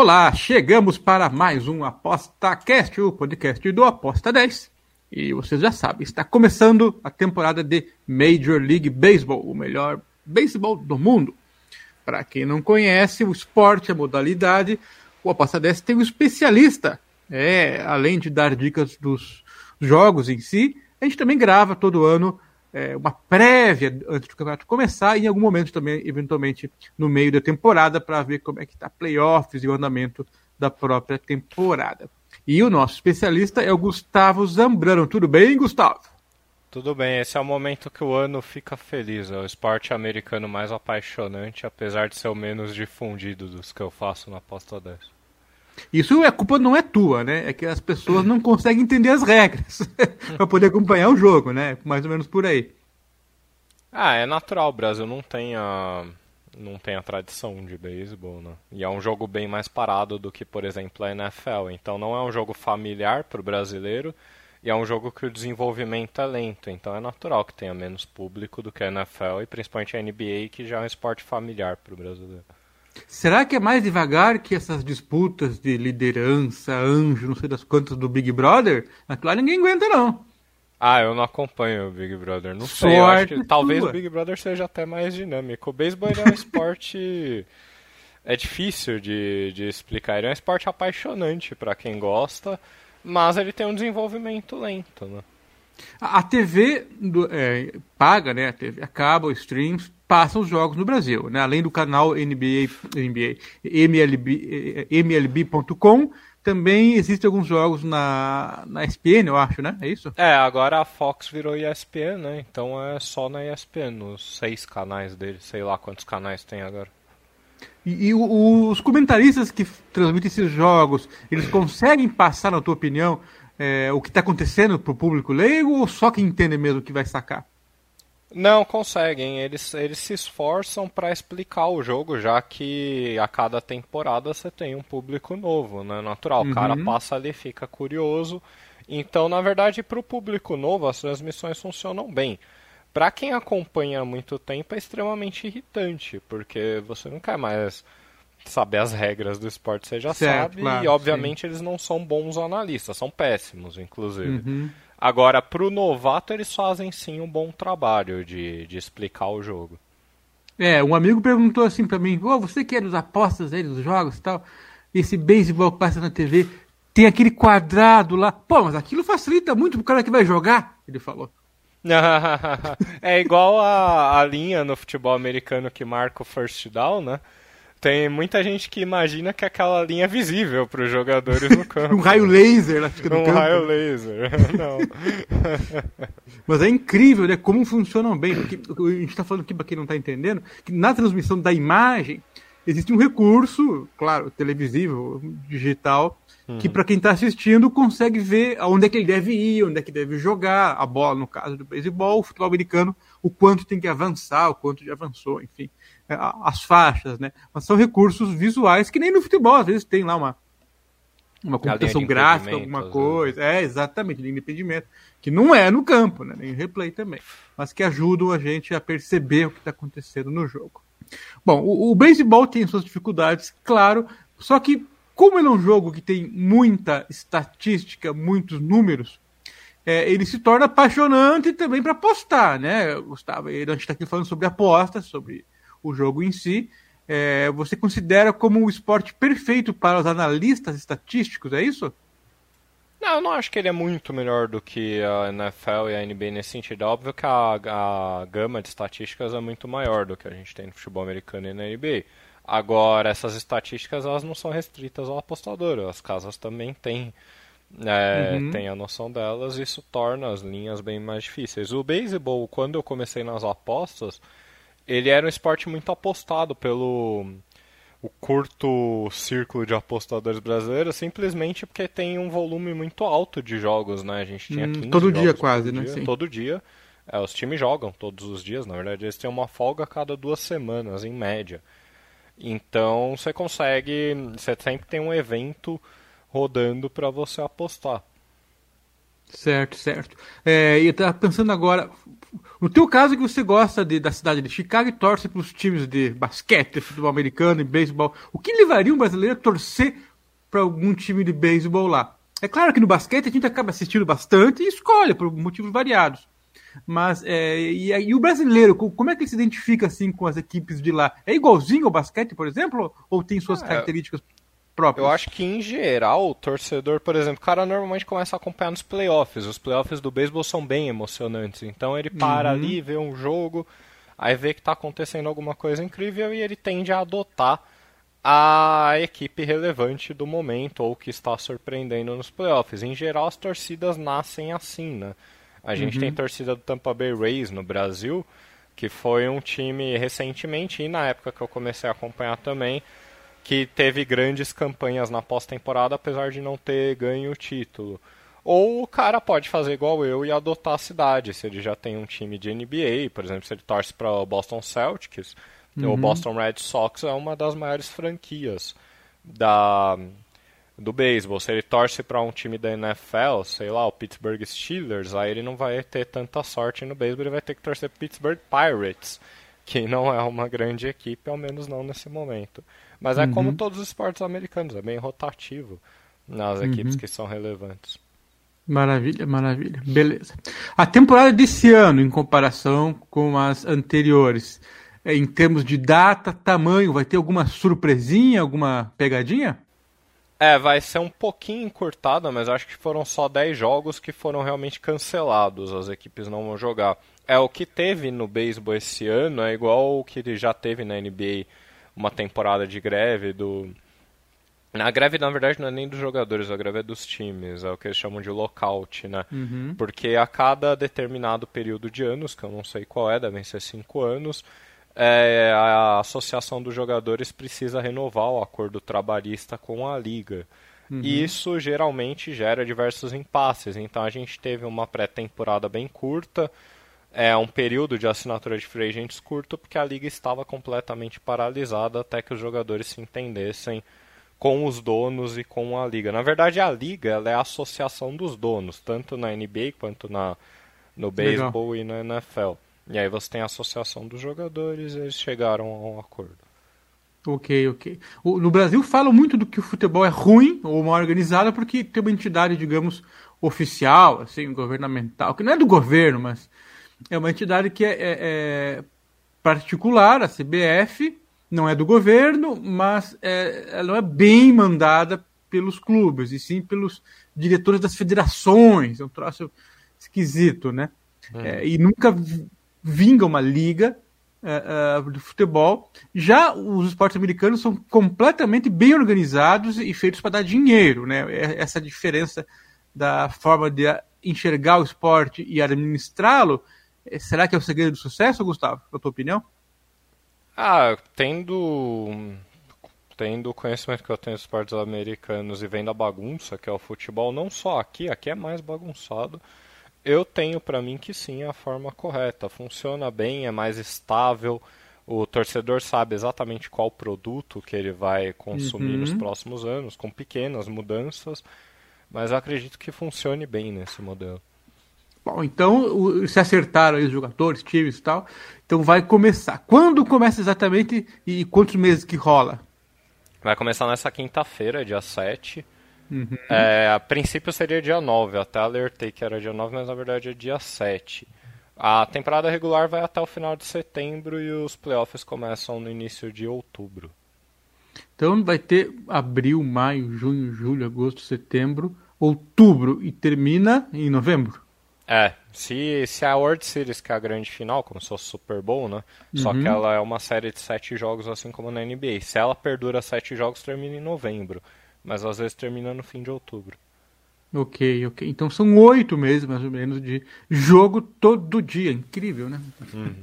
Olá, chegamos para mais um ApostaCast, o podcast do Aposta 10. E vocês já sabem, está começando a temporada de Major League Baseball, o melhor beisebol do mundo. Para quem não conhece o esporte, a modalidade, o Aposta 10 tem um especialista. É, além de dar dicas dos jogos em si, a gente também grava todo ano é, uma prévia antes do campeonato começar e em algum momento também, eventualmente, no meio da temporada, para ver como é que está playoffs e o andamento da própria temporada. E o nosso especialista é o Gustavo Zambrano. Tudo bem, Gustavo? Tudo bem, esse é o momento que o ano fica feliz. É o esporte americano mais apaixonante, apesar de ser o menos difundido dos que eu faço na aposta 10. Isso é culpa não é tua, né? É que as pessoas não conseguem entender as regras para poder acompanhar o jogo, né? Mais ou menos por aí. Ah, é natural, o Brasil não tem a não tem a tradição de beisebol, né? E é um jogo bem mais parado do que, por exemplo, a NFL. Então não é um jogo familiar para o brasileiro e é um jogo que o desenvolvimento é lento. Então é natural que tenha menos público do que a NFL e principalmente a NBA, que já é um esporte familiar para o brasileiro. Será que é mais devagar que essas disputas de liderança, anjo, não sei das quantas do Big Brother? Aquilo lá ninguém aguenta, não. Ah, eu não acompanho o Big Brother. Não Sorte sei, eu acho que talvez o Big Brother seja até mais dinâmico. O beisebol é um esporte. é difícil de, de explicar. Ele é um esporte apaixonante para quem gosta, mas ele tem um desenvolvimento lento, né? A TV do, é, paga, né? A TV acaba, os streams, passam os jogos no Brasil, né? Além do canal NBA, NBA MLB, MLB.com, também existem alguns jogos na, na ESPN, eu acho, né? É isso? É, agora a Fox virou ESPN, né? Então é só na ESPN, nos seis canais dele, sei lá quantos canais tem agora. E, e os comentaristas que transmitem esses jogos, eles conseguem passar, na tua opinião, é, o que está acontecendo para o público leigo ou só quem entende mesmo que vai sacar? Não, conseguem. Eles, eles se esforçam para explicar o jogo, já que a cada temporada você tem um público novo, né? Natural. Uhum. O cara passa ali, fica curioso. Então, na verdade, para o público novo, as transmissões funcionam bem. Para quem acompanha há muito tempo, é extremamente irritante, porque você não quer mais saber as regras do esporte, você já certo, sabe. Claro, e, obviamente, sim. eles não são bons analistas, são péssimos, inclusive. Uhum. Agora, pro novato, eles fazem sim um bom trabalho de, de explicar o jogo. É, um amigo perguntou assim para mim: oh, você que é dos apostas aí, dos jogos e tal, esse beisebol que passa na TV, tem aquele quadrado lá. Pô, mas aquilo facilita muito pro cara que vai jogar, ele falou. é igual a, a linha no futebol americano que marca o first down, né? Tem muita gente que imagina que aquela linha é visível para os jogadores no campo. um raio laser lá fica no um campo. Um raio laser, não. Mas é incrível, né? Como funcionam bem. Porque a gente está falando aqui para quem não está entendendo, que na transmissão da imagem existe um recurso, claro, televisivo, digital, que uhum. para quem está assistindo consegue ver aonde é que ele deve ir, onde é que deve jogar a bola, no caso do beisebol, o futebol americano, o quanto tem que avançar, o quanto já avançou, enfim. É, as faixas, né? Mas são recursos visuais que nem no futebol, às vezes tem lá uma, uma computação gráfica, alguma coisa. É, exatamente, de impedimento. Que não é no campo, né? Nem replay também. Mas que ajudam a gente a perceber o que está acontecendo no jogo. Bom, o, o beisebol tem suas dificuldades, claro, só que como ele é um jogo que tem muita estatística, muitos números, é, ele se torna apaixonante também para apostar, né, Gustavo? A gente está aqui falando sobre apostas, sobre o jogo em si. É, você considera como um esporte perfeito para os analistas estatísticos, é isso? Não, eu não acho que ele é muito melhor do que a NFL e a NBA nesse sentido. É óbvio que a, a gama de estatísticas é muito maior do que a gente tem no futebol americano e na NBA. Agora, essas estatísticas elas não são restritas ao apostador. As casas também têm, é, uhum. têm a noção delas e isso torna as linhas bem mais difíceis. O beisebol, quando eu comecei nas apostas, ele era um esporte muito apostado pelo o curto círculo de apostadores brasileiros simplesmente porque tem um volume muito alto de jogos, né? A gente tinha hum, todo dia quase, né? Dia, todo dia. É, os times jogam todos os dias, na verdade eles têm uma folga a cada duas semanas, em média. Então você consegue, você sempre tem um evento rodando para você apostar. Certo, certo. É, e tá pensando agora, no teu caso que você gosta de, da cidade de Chicago e torce para os times de basquete, futebol americano e beisebol, o que levaria um brasileiro a torcer para algum time de beisebol lá? É claro que no basquete a gente acaba assistindo bastante e escolhe por motivos variados. Mas é, e, e, o brasileiro, como é que ele se identifica assim com as equipes de lá? É igualzinho ao basquete, por exemplo, ou tem suas é, características próprias? Eu acho que em geral o torcedor, por exemplo, o cara normalmente começa a acompanhar nos playoffs. Os playoffs do beisebol são bem emocionantes. Então ele para uhum. ali, vê um jogo, aí vê que está acontecendo alguma coisa incrível e ele tende a adotar a equipe relevante do momento ou que está surpreendendo nos playoffs. Em geral, as torcidas nascem assim, né? A gente uhum. tem torcida do Tampa Bay Rays no Brasil, que foi um time recentemente e na época que eu comecei a acompanhar também, que teve grandes campanhas na pós-temporada, apesar de não ter ganho o título. Ou o cara pode fazer igual eu e adotar a cidade, se ele já tem um time de NBA, por exemplo, se ele torce para o Boston Celtics, uhum. o Boston Red Sox é uma das maiores franquias da do beisebol. Se ele torce para um time da NFL, sei lá, o Pittsburgh Steelers, aí ele não vai ter tanta sorte no beisebol, ele vai ter que torcer para Pittsburgh Pirates, que não é uma grande equipe, ao menos não nesse momento. Mas é uhum. como todos os esportes americanos, é bem rotativo nas equipes uhum. que são relevantes. Maravilha, maravilha. Beleza. A temporada desse ano, em comparação com as anteriores, é, em termos de data, tamanho, vai ter alguma surpresinha, alguma pegadinha? É, vai ser um pouquinho encurtada, mas acho que foram só 10 jogos que foram realmente cancelados, as equipes não vão jogar. É o que teve no beisebol esse ano, é igual o que já teve na NBA, uma temporada de greve do a greve, na verdade, não é nem dos jogadores, a greve é dos times, é o que eles chamam de lockout, né? Uhum. Porque a cada determinado período de anos, que eu não sei qual é, devem ser cinco anos, é, a associação dos jogadores precisa renovar o acordo trabalhista com a liga. Uhum. E isso geralmente gera diversos impasses. Então a gente teve uma pré-temporada bem curta, é um período de assinatura de free agents curto, porque a liga estava completamente paralisada até que os jogadores se entendessem com os donos e com a liga. Na verdade, a liga é a associação dos donos, tanto na NBA quanto na, no beisebol e na NFL. E aí você tem a associação dos jogadores e eles chegaram a um acordo. Ok, ok. O, no Brasil falam muito do que o futebol é ruim ou mal organizado porque tem uma entidade, digamos, oficial, assim, governamental, que não é do governo, mas é uma entidade que é, é, é particular, a CBF, não é do governo, mas é, ela não é bem mandada pelos clubes, e sim pelos diretores das federações. É um troço esquisito, né? Hum. É, e nunca vinga uma liga uh, uh, de futebol. Já os esportes americanos são completamente bem organizados e feitos para dar dinheiro, né? É, essa diferença da forma de enxergar o esporte e administrá-lo, será que é o segredo do sucesso, Gustavo? Na tua opinião? Ah, tendo tendo o conhecimento que eu tenho dos esportes americanos e vendo a bagunça que é o futebol, não só aqui, aqui é mais bagunçado eu tenho para mim que sim é a forma correta. Funciona bem, é mais estável. O torcedor sabe exatamente qual produto que ele vai consumir uhum. nos próximos anos, com pequenas mudanças. Mas eu acredito que funcione bem nesse modelo. Então se acertaram aí os jogadores, times e tal. Então vai começar. Quando começa exatamente e quantos meses que rola? Vai começar nessa quinta-feira, dia 7. Uhum. É, a princípio seria dia 9, até alertei que era dia 9, mas na verdade é dia 7. A temporada regular vai até o final de setembro e os playoffs começam no início de outubro. Então vai ter abril, maio, junho, julho, agosto, setembro, outubro e termina em novembro. É, se, se a World Series, que é a grande final, como se fosse Super Bowl, né? Uhum. Só que ela é uma série de sete jogos, assim como na NBA. Se ela perdura sete jogos, termina em novembro mas às vezes termina no fim de outubro. Ok, ok. Então são oito meses, mais ou menos, de jogo todo dia. Incrível, né? Uhum.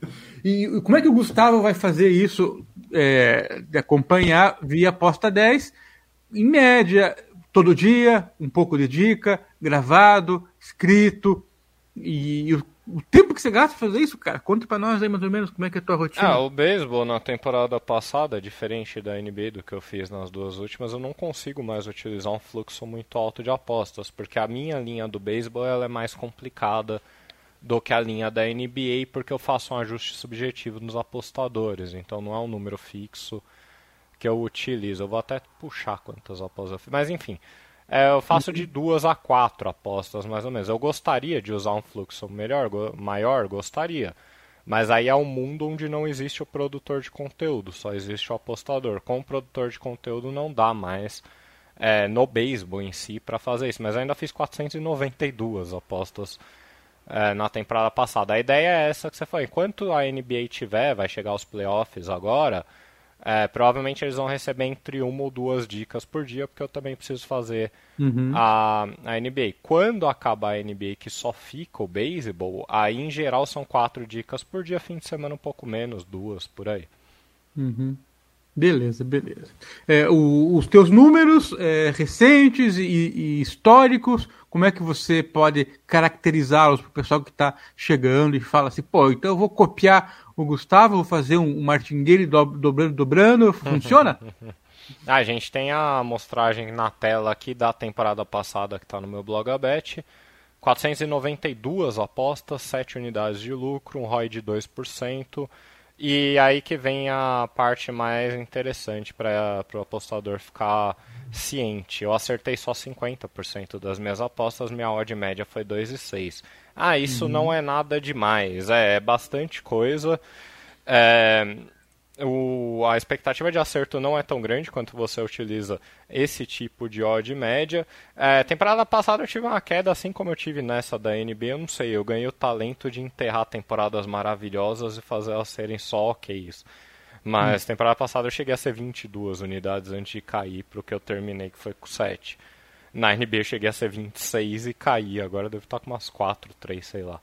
e como é que o Gustavo vai fazer isso é, de acompanhar via aposta 10? Em média, todo dia, um pouco de dica, gravado, escrito. E o o tempo que você gasta fazer isso, cara, conta pra nós aí mais ou menos como é que é a tua rotina. Ah, o beisebol na temporada passada, diferente da NBA do que eu fiz nas duas últimas, eu não consigo mais utilizar um fluxo muito alto de apostas, porque a minha linha do beisebol ela é mais complicada do que a linha da NBA, porque eu faço um ajuste subjetivo nos apostadores, então não é um número fixo que eu utilizo. Eu vou até puxar quantas apostas eu fiz, mas enfim, é, eu faço de duas a quatro apostas, mais ou menos. Eu gostaria de usar um fluxo melhor, maior, gostaria. Mas aí é um mundo onde não existe o produtor de conteúdo, só existe o apostador. Com o produtor de conteúdo não dá mais é, no beisebol em si para fazer isso. Mas ainda fiz 492 apostas é, na temporada passada. A ideia é essa que você falou. Enquanto a NBA tiver, vai chegar aos playoffs agora é, provavelmente eles vão receber entre uma ou duas dicas por dia, porque eu também preciso fazer uhum. a, a NBA. Quando acabar a NBA, que só fica o beisebol, aí em geral são quatro dicas por dia, fim de semana um pouco menos, duas por aí. Uhum. Beleza, beleza. É, o, os teus números é, recentes e, e, históricos, como é que você pode caracterizá-los para o pessoal que está chegando e fala assim, pô, então eu vou copiar o Gustavo, vou fazer um, martingale dobrando, dobrando, funciona? a gente tem a amostragem na tela aqui da temporada passada que está no meu blog Abet. 492 apostas, 7 unidades de lucro, um ROI de 2%. E aí que vem a parte mais interessante para o apostador ficar ciente. Eu acertei só 50% das minhas apostas, minha odd média foi 2,6. Ah, isso uhum. não é nada demais. É, é bastante coisa. É, o, a expectativa de acerto não é tão grande quanto você utiliza esse tipo de odd média. É, temporada passada eu tive uma queda, assim como eu tive nessa da NBA, eu não sei, eu ganhei o talento de enterrar temporadas maravilhosas e fazer elas serem só OKs. Mas hum. temporada passada eu cheguei a ser 22 unidades antes de cair para o que eu terminei, que foi com 7. Na NB eu cheguei a ser 26 e caí. Agora devo estar com umas 4, 3, sei lá.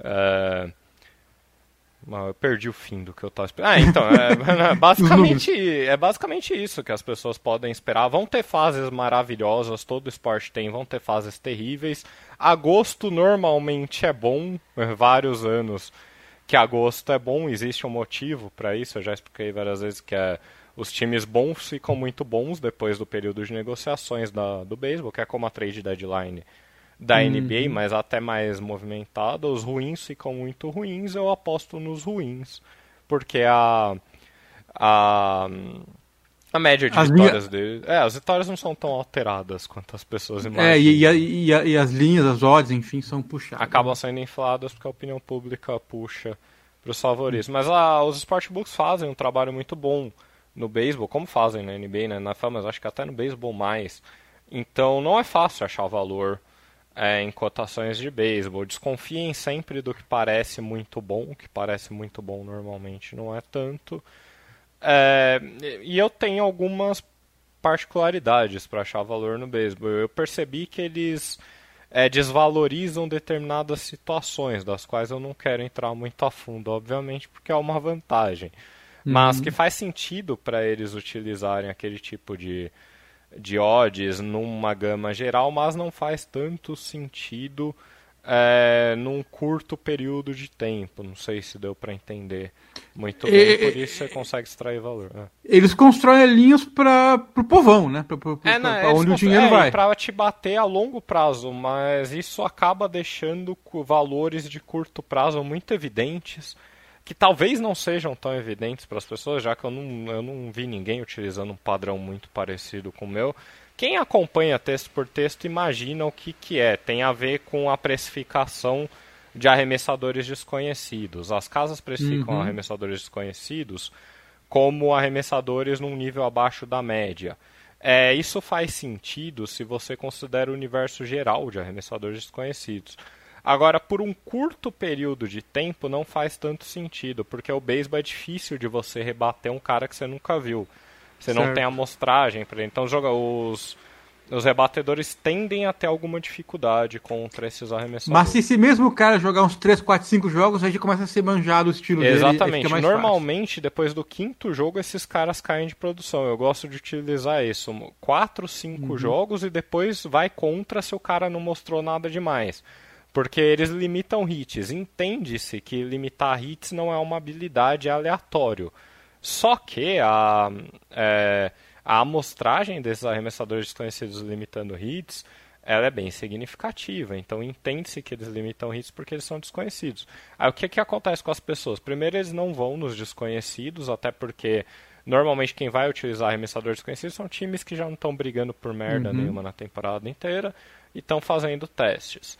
É... Eu perdi o fim do que eu estava esperando. Ah, então, é, é, basicamente, é basicamente isso que as pessoas podem esperar. Vão ter fases maravilhosas, todo esporte tem, vão ter fases terríveis. Agosto normalmente é bom, vários anos que agosto é bom, existe um motivo para isso, eu já expliquei várias vezes que é os times bons ficam muito bons depois do período de negociações da, do beisebol, que é como a trade deadline da uhum. NBA, mas até mais movimentada. Os ruins ficam muito ruins, eu aposto nos ruins, porque a a, a média de as vitórias minha... dele, é, as vitórias não são tão alteradas quanto as pessoas imaginam. É, e, e, e, e as linhas, as odds, enfim, são puxadas. Acabam sendo infladas porque a opinião pública puxa para os favoritos. Uhum. Mas ah, os sportbooks fazem um trabalho muito bom no beisebol, como fazem na NBA, né, na NFL, mas acho que até no beisebol mais. Então não é fácil achar valor é, em cotações de beisebol. Desconfiem sempre do que parece muito bom, o que parece muito bom normalmente não é tanto. É, e eu tenho algumas particularidades para achar valor no beisebol. Eu percebi que eles é, desvalorizam determinadas situações, das quais eu não quero entrar muito a fundo, obviamente, porque é uma vantagem mas uhum. que faz sentido para eles utilizarem aquele tipo de, de odds numa gama geral, mas não faz tanto sentido é, num curto período de tempo. Não sei se deu para entender muito bem, e, por isso você consegue extrair valor. É. Eles constroem linhas para o povão, né? Para é, né, onde o dinheiro é, vai. Para te bater a longo prazo, mas isso acaba deixando valores de curto prazo muito evidentes que talvez não sejam tão evidentes para as pessoas, já que eu não, eu não vi ninguém utilizando um padrão muito parecido com o meu. Quem acompanha texto por texto imagina o que, que é. Tem a ver com a precificação de arremessadores desconhecidos. As casas precificam uhum. arremessadores desconhecidos como arremessadores num nível abaixo da média. É, isso faz sentido se você considera o universo geral de arremessadores desconhecidos. Agora, por um curto período de tempo, não faz tanto sentido, porque o beisebol é difícil de você rebater um cara que você nunca viu. Você certo. não tem amostragem para ele. Então, joga os os rebatedores tendem a ter alguma dificuldade contra esses arremessadores. Mas se esse mesmo cara jogar uns 3, 4, 5 jogos, aí já começa a ser manjado o estilo Exatamente. dele. Exatamente. Normalmente, fácil. depois do quinto jogo, esses caras caem de produção. Eu gosto de utilizar isso. 4, 5 uhum. jogos e depois vai contra se o cara não mostrou nada demais. Porque eles limitam hits. Entende-se que limitar hits não é uma habilidade aleatório. Só que a. É, a amostragem desses arremessadores desconhecidos limitando hits ela é bem significativa. Então entende-se que eles limitam hits porque eles são desconhecidos. Aí o que, que acontece com as pessoas? Primeiro, eles não vão nos desconhecidos, até porque normalmente quem vai utilizar arremessadores desconhecidos são times que já não estão brigando por merda uhum. nenhuma na temporada inteira e estão fazendo testes.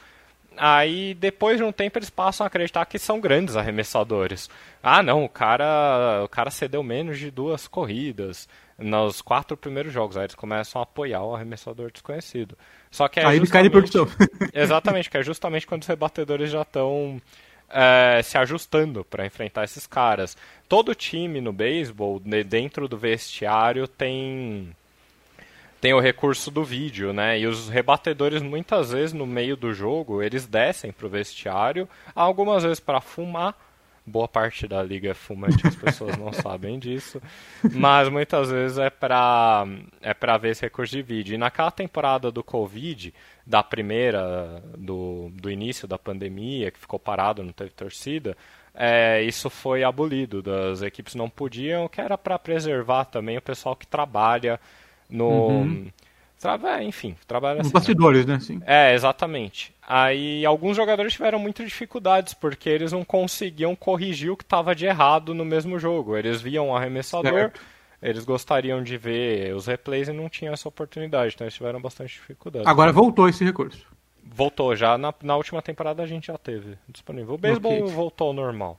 Aí depois de um tempo eles passam a acreditar que são grandes arremessadores. Ah, não, o cara, o cara cedeu menos de duas corridas nos quatro primeiros jogos. Aí eles começam a apoiar o arremessador desconhecido. Só que é Aí ele cai de produção. exatamente, que é justamente quando os rebatedores já estão é, se ajustando para enfrentar esses caras. Todo time no beisebol, dentro do vestiário, tem tem o recurso do vídeo, né? E os rebatedores muitas vezes no meio do jogo eles descem pro vestiário, algumas vezes para fumar. Boa parte da liga é fumante, as pessoas não sabem disso. Mas muitas vezes é para é para ver esse recurso de vídeo. E naquela temporada do Covid, da primeira, do, do início da pandemia, que ficou parado, não teve torcida, é, isso foi abolido. Das equipes não podiam, que era para preservar também o pessoal que trabalha no. Uhum. Traba, enfim, trabalha assim. Nos bastidores, né? Sim. É, exatamente. Aí alguns jogadores tiveram muitas dificuldades porque eles não conseguiam corrigir o que estava de errado no mesmo jogo. Eles viam o arremessador, certo. eles gostariam de ver os replays e não tinham essa oportunidade, então eles tiveram bastante dificuldade. Agora voltou esse recurso. Voltou, já na, na última temporada a gente já teve disponível. O beisebol okay. voltou ao normal.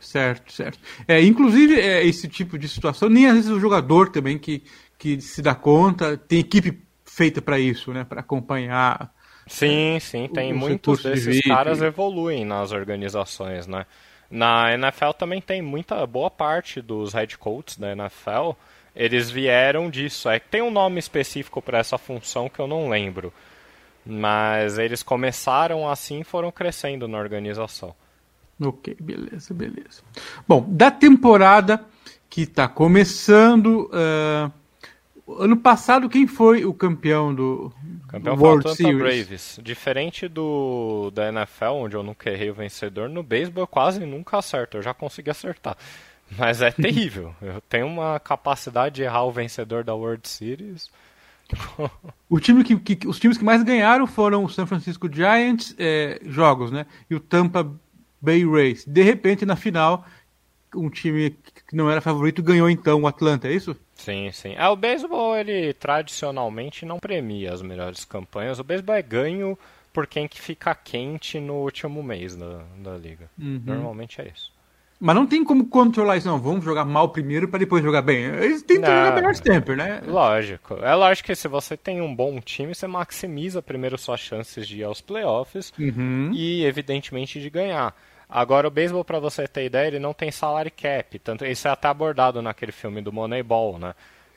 Certo, certo. É, inclusive, é, esse tipo de situação, nem às vezes o jogador também que que se dá conta, tem equipe feita para isso, né, para acompanhar. Sim, é, sim, tem muitos desses de caras evoluem nas organizações, né? Na NFL também tem muita boa parte dos head coaches da NFL, eles vieram disso. É que tem um nome específico para essa função que eu não lembro. Mas eles começaram assim e foram crescendo na organização. Ok, beleza, beleza. Bom, da temporada que está começando, uh, ano passado, quem foi o campeão do campeão World foi o Series? Braves. Diferente do da NFL, onde eu nunca errei o vencedor, no beisebol eu quase nunca acerto. Eu já consegui acertar. Mas é terrível. eu tenho uma capacidade de errar o vencedor da World Series. o time que, que, os times que mais ganharam foram o San Francisco Giants é, jogos, né? E o Tampa Bay Rays. De repente, na final, um time que não era favorito ganhou então o Atlanta, é isso? Sim, sim. É, o beisebol, ele tradicionalmente não premia as melhores campanhas. O beisebol é ganho por quem que fica quente no último mês da, da liga. Uhum. Normalmente é isso. Mas não tem como controlar isso, não. Vamos jogar mal primeiro para depois jogar bem. Eles tentam não, jogar melhor sempre, né? Lógico. É lógico que se você tem um bom time, você maximiza primeiro suas chances de ir aos playoffs uhum. e, evidentemente, de ganhar. Agora, o beisebol, para você ter ideia, ele não tem salary cap. Tanto, isso é até abordado naquele filme do Moneyball, né?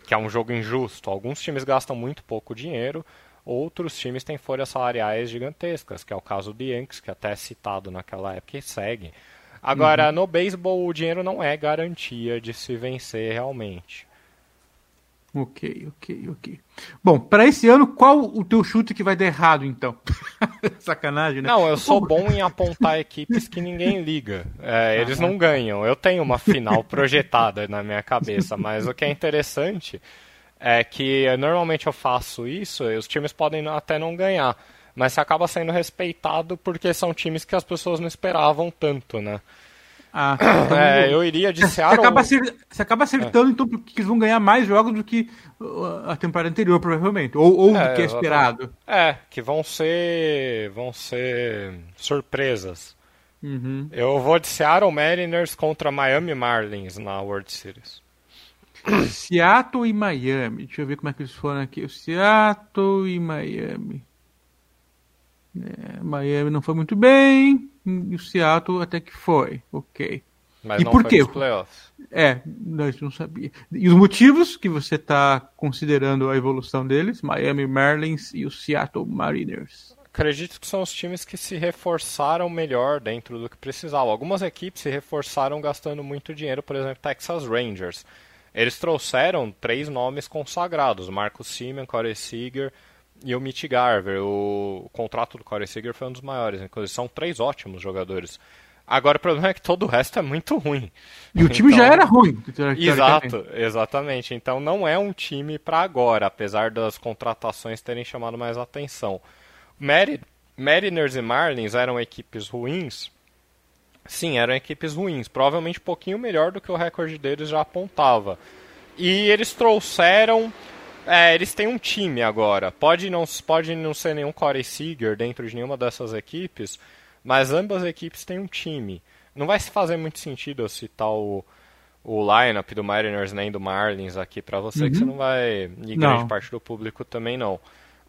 Que é um jogo injusto. Alguns times gastam muito pouco dinheiro, outros times têm folhas salariais gigantescas, que é o caso do Yankees, que até é citado naquela época e segue. Agora, uhum. no beisebol, o dinheiro não é garantia de se vencer realmente. Ok, ok, ok. Bom, para esse ano, qual o teu chute que vai dar errado, então? Sacanagem, né? Não, eu sou bom em apontar equipes que ninguém liga. É, eles não ganham. Eu tenho uma final projetada na minha cabeça, mas o que é interessante é que normalmente eu faço isso, e os times podem até não ganhar, mas você acaba sendo respeitado porque são times que as pessoas não esperavam tanto, né? Ah, então é, eu iria de Seattle... Você acaba, acer... você acaba acertando, é. então, porque eles vão ganhar mais jogos do que a temporada anterior, provavelmente. Ou, ou é, do que é esperado. É, que vão ser. vão ser surpresas. Uhum. Eu vou de Seattle Mariners contra Miami Marlins na World Series. Seattle e Miami. Deixa eu ver como é que eles foram aqui. Seattle e Miami. É, Miami não foi muito bem. E o Seattle até que foi. Ok. Mas e não por foi quê? É, gente não sabia. E os motivos que você está considerando a evolução deles? Miami Marlins e o Seattle Mariners. Acredito que são os times que se reforçaram melhor dentro do que precisavam. Algumas equipes se reforçaram gastando muito dinheiro, por exemplo, Texas Rangers. Eles trouxeram três nomes consagrados: Marcus Simeon, Corey Seager e o Mitch Garver. O, o contrato do Corey Seager foi um dos maiores, inclusive são três ótimos jogadores. Agora o problema é que todo o resto é muito ruim. E o time Então- já era ruim. Exato, exatamente. Então não é um time para agora, apesar das contratações terem chamado mais atenção. Mari- Mariners e Marlins eram equipes ruins? Sim, eram equipes ruins. Provavelmente um pouquinho melhor do que o recorde deles já apontava. E eles trouxeram. É, eles têm um time agora. Pode não, pode não ser nenhum Corey Seager dentro de nenhuma dessas equipes, mas ambas equipes têm um time. Não vai se fazer muito sentido eu citar o, o lineup do Mariners nem do Marlins aqui pra você, que você não vai. E grande Não. parte do público também não.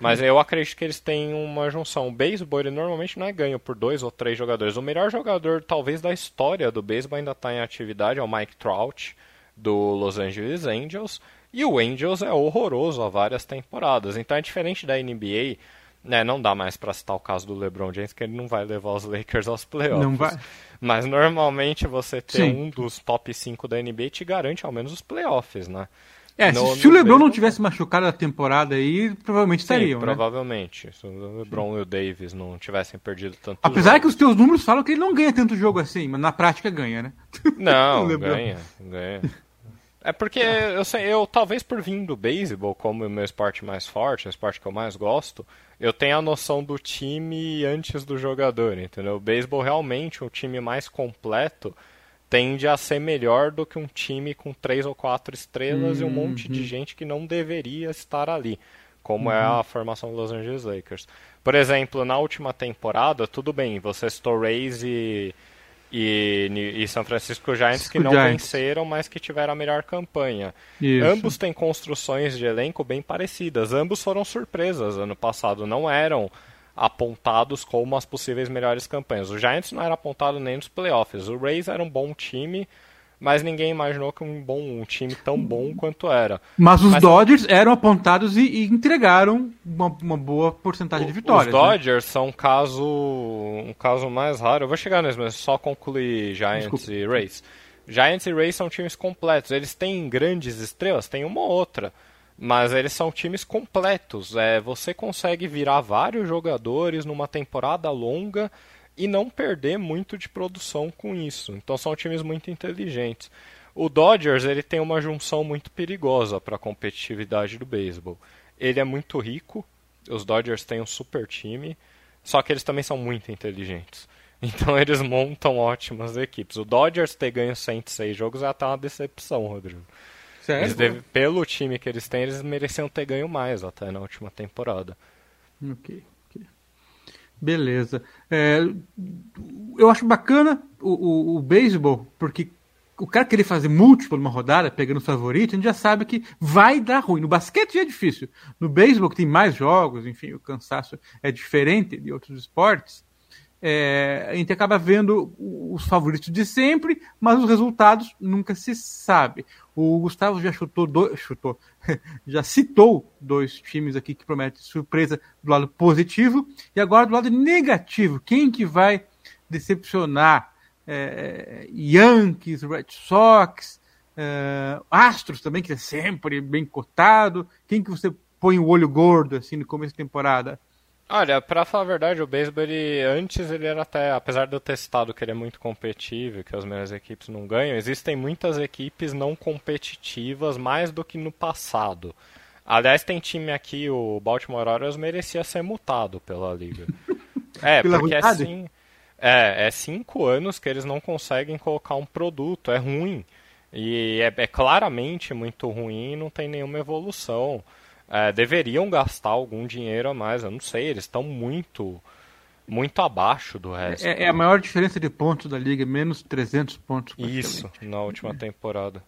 Mas eu acredito que eles têm uma junção. O beisebol, ele normalmente não é ganho por dois ou três jogadores. O melhor jogador, talvez, da história do beisebol ainda está em atividade, é o Mike Trout, do Los Angeles Angels. E o Angels é horroroso há várias temporadas. Então é diferente da NBA. Né, não dá mais para citar o caso do LeBron James, que ele não vai levar os Lakers aos playoffs. Não vai. Mas normalmente você ter Sim. um dos top 5 da NBA te garante ao menos os playoffs, né? É, No- se, o LeBron não beisebol- tivesse machucado a temporada aí, provavelmente Sim, estariam, né? provavelmente. Se o LeBron e o Davis não tivessem perdido tanto. Apesar que os teus números falam que ele não ganha tanto jogo assim, mas na prática ganha, né? Não, ganha, ganha. É porque eu sei, eu talvez por vir do beisebol como o meu esporte mais forte, o esporte que eu mais gosto, eu tenho a noção do time antes do jogador, entendeu? O beisebol realmente, o time mais completo, tende a ser melhor do que um time com três ou quatro estrelas e um monte de gente que não deveria estar ali, como é a formação dos Los Angeles Lakers. Por exemplo, na última temporada, tudo bem, você citou Rays e, e, e São Francisco Giants que não Giants. venceram, mas que tiveram a melhor campanha. Isso. Ambos têm construções de elenco bem parecidas. Ambos foram surpresas ano passado, não eram apontados como as possíveis melhores campanhas. O Giants não era apontado nem nos playoffs. O Rays era um bom time, mas ninguém imaginou que um bom um time tão bom quanto era. Mas os Mas- Dodgers eram apontados e, e entregaram uma, uma boa porcentagem de vitórias. Os né? Dodgers são um caso, um caso mais raro. Eu vou chegar nisso, mas só concluir Giants Desculpa. e Rays. Giants e Rays são times completos. Eles têm grandes estrelas, tem uma ou outra. Mas eles são times completos. É, você consegue virar vários jogadores numa temporada longa e não perder muito de produção com isso. Então são times muito inteligentes. O Dodgers ele tem uma junção muito perigosa para a competitividade do beisebol. Ele é muito rico, os Dodgers têm um super time, só que eles também são muito inteligentes. Então eles montam ótimas equipes. O Dodgers ter ganho 106 jogos é até uma decepção, Rodrigo. Sério? Deve- pelo time que eles têm, eles mereciam ter ganho mais até na última temporada. Ok. Beleza. É, eu acho bacana o, o, o beisebol, porque o cara querer fazer múltiplo numa rodada, pegando os favoritos, a gente já sabe que vai dar ruim. No basquete já é difícil. No beisebol, que tem mais jogos, enfim, o cansaço é diferente de outros esportes, é, a gente acaba vendo os favoritos de sempre, mas os resultados nunca se sabe. O Gustavo já chutou, do, chutou já citou dois times aqui que prometem surpresa do lado positivo e agora do lado negativo. Quem que vai decepcionar? É, Yankees, Red Sox, é, Astros também, que é sempre bem cotado. Quem que você põe o olho gordo assim no começo da temporada? Olha, pra falar a verdade, o beisebol, ele, antes ele era até, apesar de eu ter citado que ele é muito competitivo que as melhores equipes não ganham, existem muitas equipes não competitivas mais do que no passado. Aliás, tem time aqui, o Baltimore Orioles merecia ser multado pela liga. É, Pela porque é assim, é, é cinco anos que eles não conseguem colocar um produto, é ruim. E é, é claramente muito ruim e não tem nenhuma evolução. É, deveriam gastar algum dinheiro a mais, eu não sei, eles estão muito muito abaixo do resto. É, é a maior diferença de pontos da liga, menos 300 pontos. Isso, na última temporada.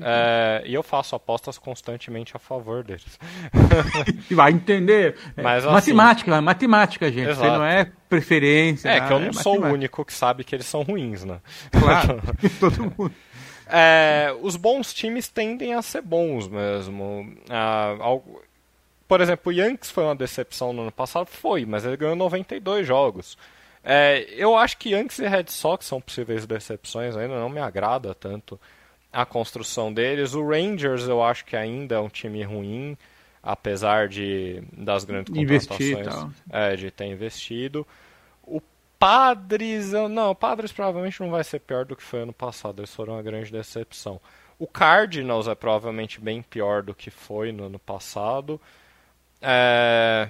É, e eu faço apostas constantemente a favor deles. Vai entender. Mas, assim, matemática, matemática, gente. Exato. Você não é preferência. É, que eu não é sou o único que sabe que eles são ruins, né? Claro, todo mundo. É, os bons times tendem a ser bons mesmo. Ah, por exemplo, o Yankees foi uma decepção no ano passado? Foi, mas ele ganhou 92 jogos. É, eu acho que Yankees e Red Sox são possíveis decepções, ainda não me agrada tanto a construção deles. O Rangers eu acho que ainda é um time ruim, apesar de das grandes contratações é, de ter investido. Padres, não, Padres provavelmente não vai ser pior do que foi ano passado, eles foram uma grande decepção. O Cardinals é provavelmente bem pior do que foi no ano passado. É...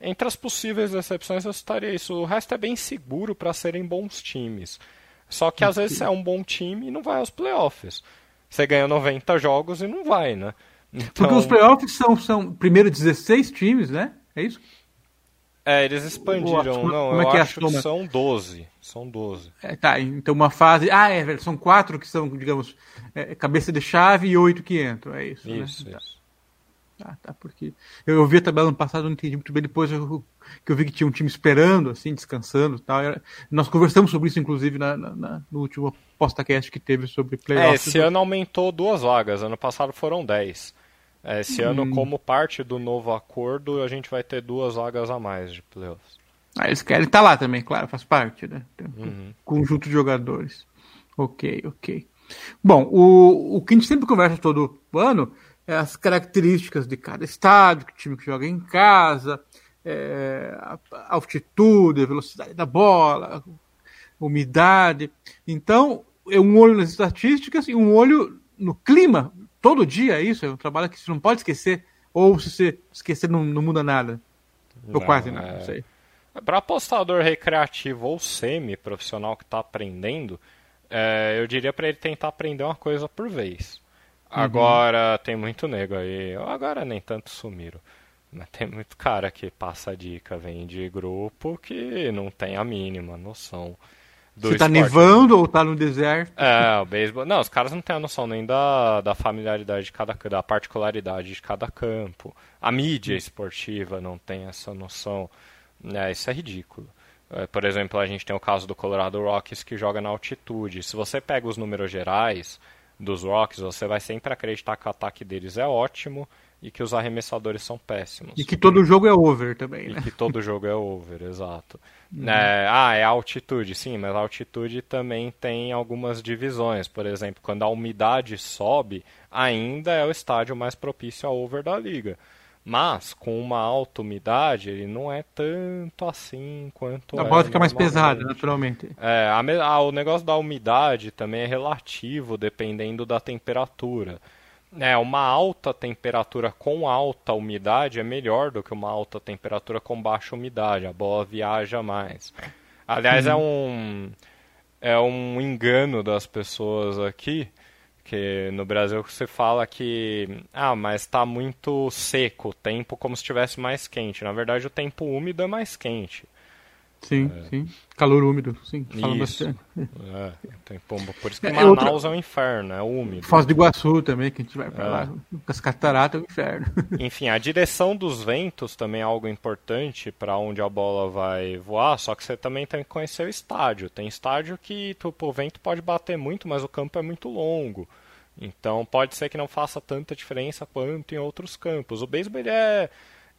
Entre as possíveis decepções eu citaria isso. O resto é bem seguro para serem bons times. Só que às vezes é um bom time e não vai aos playoffs. Você ganha 90 jogos e não vai, né? Então... Porque os playoffs são, são primeiro 16 times, né? É isso? É, eles expandiram. não, como é que é acho que são 12. São 12. É, tá, então uma fase. Ah, é, são quatro que são, digamos, é, cabeça de chave e oito que entram. É isso. Isso, né? isso. Ah, tá, porque eu, eu vi a tabela no passado, não entendi muito bem. Depois eu, que eu vi que tinha um time esperando, assim, descansando tal. Nós conversamos sobre isso, inclusive, na, na no último postacast que teve sobre playoffs. É, esse ano aumentou duas vagas, ano passado foram 10. É, esse hum. ano, como parte do novo acordo, a gente vai ter duas vagas a mais de playoffs. Ah, eles querem estar tá lá também, claro, faz parte, né? Uhum. Conjunto de jogadores. Ok, ok. Bom, o, o que a gente sempre conversa todo ano é as características de cada estádio, que time que joga em casa, é, a altitude, a velocidade da bola, umidade. Então, é um olho nas estatísticas e um olho no clima. Todo dia é isso, é um trabalho que você não pode esquecer. Ou se você esquecer, não, não muda nada. Ou não, quase nada, é... não sei. Para apostador recreativo ou semi-profissional que está aprendendo, é, eu diria para ele tentar aprender uma coisa por vez. Uhum. Agora, tem muito nego aí. Agora nem tanto sumiram. Mas tem muito cara que passa dica, vem de grupo que não tem a mínima noção. Do Você tá nevando ou tá no deserto? É, o beisebol. Não, os caras não têm a noção nem da, da familiaridade de cada da particularidade de cada campo. A mídia esportiva não tem essa noção. É, isso é ridículo. É, por exemplo, a gente tem o caso do Colorado Rockies que joga na altitude. Se você pega os números gerais dos Rockies, você vai sempre acreditar que o ataque deles é ótimo e que os arremessadores são péssimos. E que todo jogo é over também, né? E que todo jogo é over, exato. Uhum. É, ah, é altitude, sim, mas a altitude também tem algumas divisões. Por exemplo, quando a umidade sobe, ainda é o estádio mais propício a over da liga. Mas, com uma alta umidade, ele não é tanto assim quanto. A bola fica mais pesada, naturalmente. É, a, a, o negócio da umidade também é relativo, dependendo da temperatura. É, uma alta temperatura com alta umidade é melhor do que uma alta temperatura com baixa umidade. A bola viaja mais. Aliás, é uhum. é um é um engano das pessoas aqui, que no Brasil você fala que ah, mas está muito seco o tempo como se estivesse mais quente. Na verdade, o tempo úmido é mais quente. Sim, é. sim. Calor úmido, sim. Fala isso. bastante. É, tem pombo. Por isso que é, Manaus outra... é um inferno, é úmido. Foz do Iguaçu também, que a gente vai pra é. lá. As cataratas é um inferno. Enfim, a direção dos ventos também é algo importante para onde a bola vai voar, só que você também tem que conhecer o estádio. Tem estádio que tipo, o vento pode bater muito, mas o campo é muito longo. Então pode ser que não faça tanta diferença quanto em outros campos. O beisebol é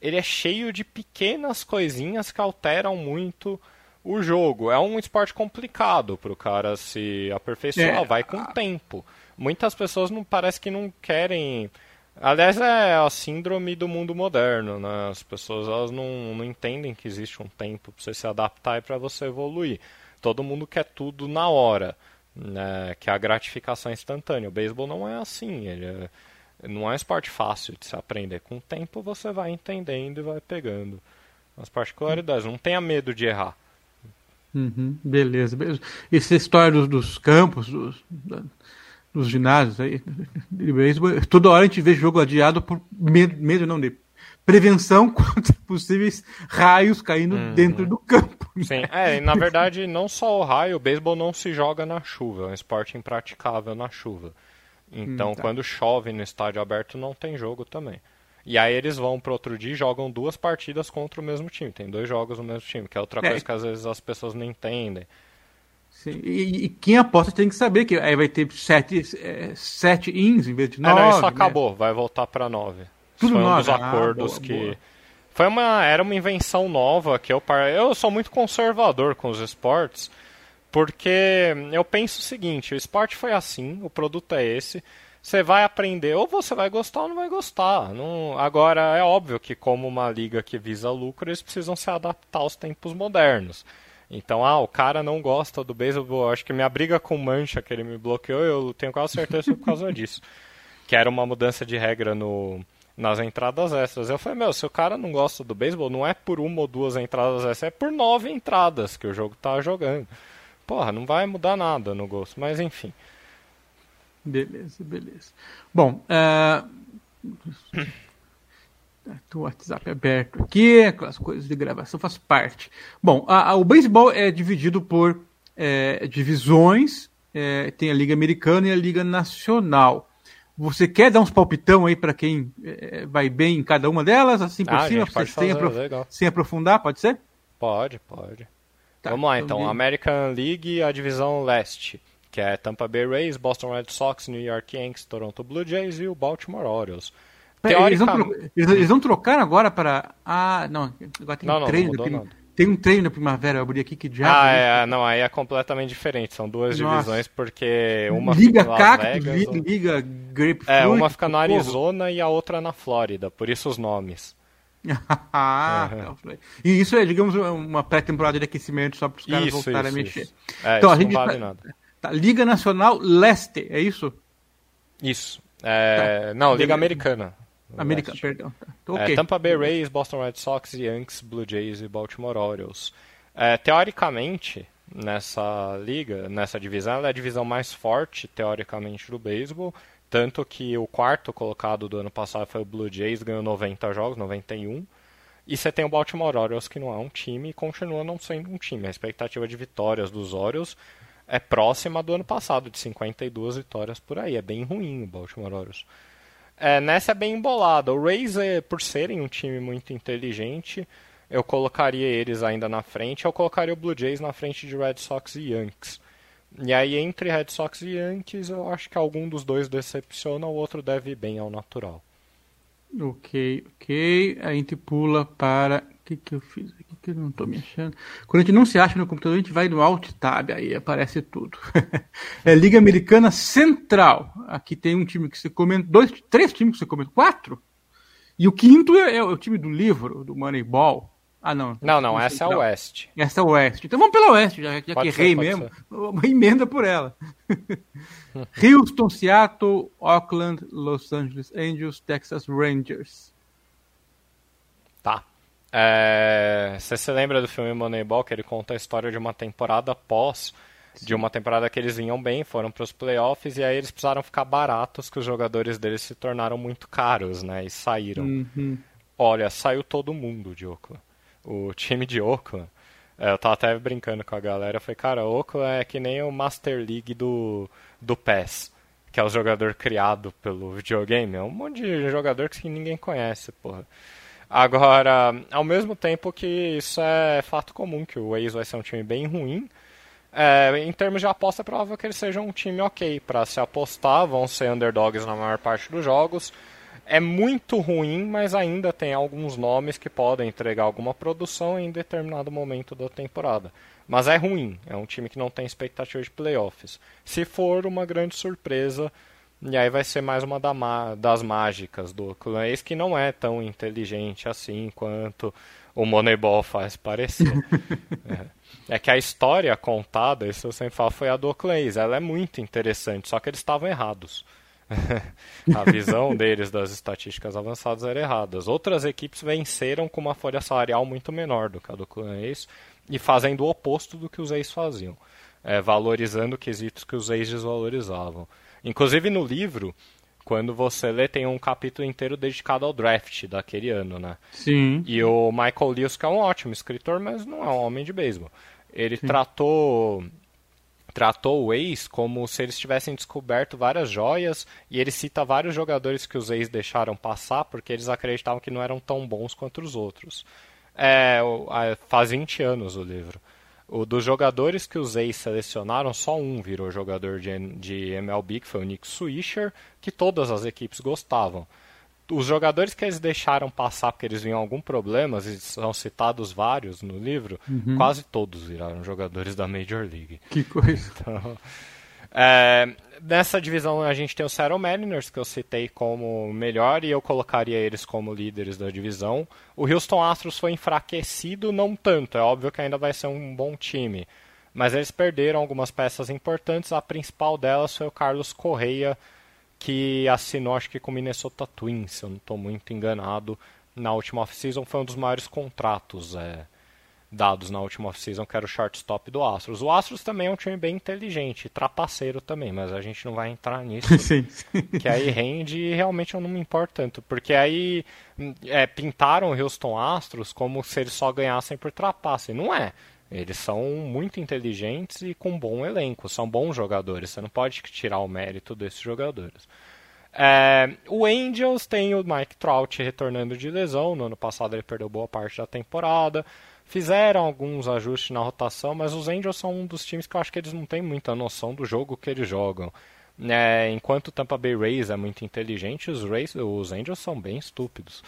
ele é cheio de pequenas coisinhas que alteram muito o jogo. É um esporte complicado para o cara se aperfeiçoar, é. vai com o tempo. Muitas pessoas não parece que não querem. Aliás, é a síndrome do mundo moderno, né? As pessoas elas não, não entendem que existe um tempo para você se adaptar e para você evoluir. Todo mundo quer tudo na hora, né? Que é a gratificação instantânea. O beisebol não é assim, ele é não é um esporte fácil de se aprender. Com o tempo você vai entendendo e vai pegando as particularidades. Não tenha medo de errar. Uhum, beleza, beleza. Essa história dos, dos campos, dos, dos ginásios aí, toda hora a gente vê jogo adiado por medo, medo não de prevenção contra possíveis raios caindo uhum. dentro do campo. Né? Sim, é, na verdade, não só o raio, o beisebol não se joga na chuva, é um esporte impraticável na chuva. Então, hum, tá. quando chove no estádio aberto, não tem jogo também. E aí eles vão pro outro dia e jogam duas partidas contra o mesmo time. Tem dois jogos no mesmo time, que é outra é. coisa que às vezes as pessoas não entendem. Sim. E, e, quem aposta tem que saber que aí vai ter sete, é, sete ins em vez de nove. É, não, isso né? acabou, vai voltar para nove. Tudo Foi um dos ah, acordos ah, boa, que. Boa. Foi uma, era uma invenção nova que eu eu sou muito conservador com os esportes, porque eu penso o seguinte, o esporte foi assim, o produto é esse, você vai aprender, ou você vai gostar ou não vai gostar. Não... Agora, é óbvio que como uma liga que visa lucro, eles precisam se adaptar aos tempos modernos. Então, ah, o cara não gosta do beisebol, acho que minha briga com Mancha, que ele me bloqueou, eu tenho quase certeza por causa disso. Que era uma mudança de regra no, nas entradas extras. Eu falei, meu, se o cara não gosta do beisebol, não é por uma ou duas entradas extras, é por nove entradas que o jogo tá jogando. Porra, não vai mudar nada no gosto, mas enfim. Beleza, beleza. Bom, uh... o WhatsApp aberto aqui, as coisas de gravação faz parte. Bom, a, a, o beisebol é dividido por é, divisões, é, tem a Liga Americana e a Liga Nacional. Você quer dar uns palpitão aí para quem é, vai bem em cada uma delas, assim por ah, cima, sem, fazer, aprof sem, aprofundar, pode ser? Pode, pode. Tá, Vamos lá, então. então American League, a divisão leste, que é Tampa Bay Rays, Boston Red Sox, New York Yankees, Toronto Blue Jays e o Baltimore Orioles. Eles, vão eles, eles, vão trocar agora para. Ah, não, agora tem não, um treino. Não, tem, tem, um treino na primavera, eu abri aqui que diabo. Ah, é, não, aí é completamente diferente. São duas Nossa. divisões, porque uma Liga fica Cactus, Vegas, Liga, Liga Grapefruit. É, uma fica no Arizona e a outra na Flórida, por isso os nomes. ah, uhum. E isso é, digamos, uma pré-temporada de aquecimento só para os caras isso, voltarem isso, a mexer. Isso. É, então, a gente não vale tá, nada. Tá, Liga Nacional Leste, é isso? Isso. É, tá. Não, Liga Americana. América, perdão. Tá. Okay. É, Tampa Bay Rays, Boston Red Sox, Yankees, Blue Jays e Baltimore Orioles. É, teoricamente, nessa liga, nessa divisão, ela é a divisão mais forte, teoricamente, do beisebol. Tanto que o quarto colocado do ano passado foi o Blue Jays, ganhou 90 jogos, 91. E você tem o Baltimore Orioles, que não é um time e continua não sendo um time. A expectativa de vitórias dos Orioles é próxima do ano passado, de 52 vitórias por aí. É bem ruim o Baltimore Orioles. É, nessa é bem embolada. O Rays, é, por serem um time muito inteligente, eu colocaria eles ainda na frente. Eu colocaria o Blue Jays na frente de Red Sox e Yankees. E aí, entre Red Sox e Yankees, eu acho que algum dos dois decepciona, o outro deve ir bem ao natural. Ok, ok. A gente pula para o que, que eu fiz aqui que eu não estou me achando? Quando a gente não se acha no computador, a gente vai no Alt Tab, aí aparece tudo. é Liga Americana Central. Aqui tem um time que você comenta, dois, três times que você comenta, quatro. E o quinto é, é o time do livro, do Moneyball. Ah, não. Não, não, essa é a Oeste. Essa é a Oeste. Então vamos pela Oeste, já, já que errei mesmo. Uma emenda por ela. Houston, Seattle, Oakland, Los Angeles Angels, Texas Rangers. É, você se lembra do filme Moneyball, que ele conta a história de uma temporada pós, Sim. de uma temporada que eles vinham bem, foram para os playoffs e aí eles precisaram ficar baratos, que os jogadores deles se tornaram muito caros, né? E saíram. Uhum. Olha, saiu todo mundo de Oakland. O time de Oakland, é, eu tava até brincando com a galera, foi cara, Oakland é que nem o Master League do, do PES, que é o jogador criado pelo videogame. É um monte de jogador que ninguém conhece, porra. Agora, ao mesmo tempo que isso é fato comum, que o Ace vai ser um time bem ruim, é, em termos de aposta, é provável que eles sejam um time ok para se apostar, vão ser underdogs na maior parte dos jogos. É muito ruim, mas ainda tem alguns nomes que podem entregar alguma produção em determinado momento da temporada. Mas é ruim, é um time que não tem expectativa de playoffs. Se for uma grande surpresa, e aí vai ser mais uma das mágicas do Clanês, que não é tão inteligente assim quanto o Moneyball faz parecer. é. é. que a história contada, isso eu sempre falo, foi a do Oakland Ela é muito interessante, só que eles estavam errados. a visão deles das estatísticas avançadas era errada. Outras equipes venceram com uma folha salarial muito menor do que a do Clanês e fazendo o oposto do que os ex faziam, é, valorizando quesitos que os ex desvalorizavam. Inclusive no livro, quando você lê, tem um capítulo inteiro dedicado ao draft daquele ano, né? Sim. E o Michael Lewis, que é um ótimo escritor, mas não é um homem de beisebol. Ele Sim. tratou tratou o ex como se eles tivessem descoberto várias joias e ele cita vários jogadores que os ex deixaram passar porque eles acreditavam que não eram tão bons quanto os outros. É, faz 20 anos o livro. O dos jogadores que os ex selecionaram, só um virou jogador de, de MLB, que foi o Nick Swisher, que todas as equipes gostavam os jogadores que eles deixaram passar porque eles vinham algum problema, e são citados vários no livro, uhum. quase todos viraram jogadores da Major League. Que coisa. Então, é, nessa divisão a gente tem o Seattle Mariners, que eu citei como melhor, e eu colocaria eles como líderes da divisão. O Houston Astros foi enfraquecido, não tanto, é óbvio que ainda vai ser um bom time. Mas eles perderam algumas peças importantes, a principal delas foi o Carlos Correia, que assinou, acho que com o Minnesota Twins, se eu não estou muito enganado, na última off-season. Foi um dos maiores contratos é, dados na última off-season, que era o shortstop do Astros. O Astros também é um time bem inteligente, trapaceiro também, mas a gente não vai entrar nisso. sim. Que aí rende e realmente eu não me importo tanto. Porque aí é, pintaram o Houston Astros como se eles só ganhassem por trapace. Não é. Eles são muito inteligentes e com bom elenco, são bons jogadores. Você não pode tirar o mérito desses jogadores. É, o Angels tem o Mike Trout retornando de lesão. No ano passado ele perdeu boa parte da temporada. Fizeram alguns ajustes na rotação, mas os Angels são um dos times que eu acho que eles não têm muita noção do jogo que eles jogam. É, enquanto o Tampa Bay Rays é muito inteligente, os, Rays, os Angels são bem estúpidos.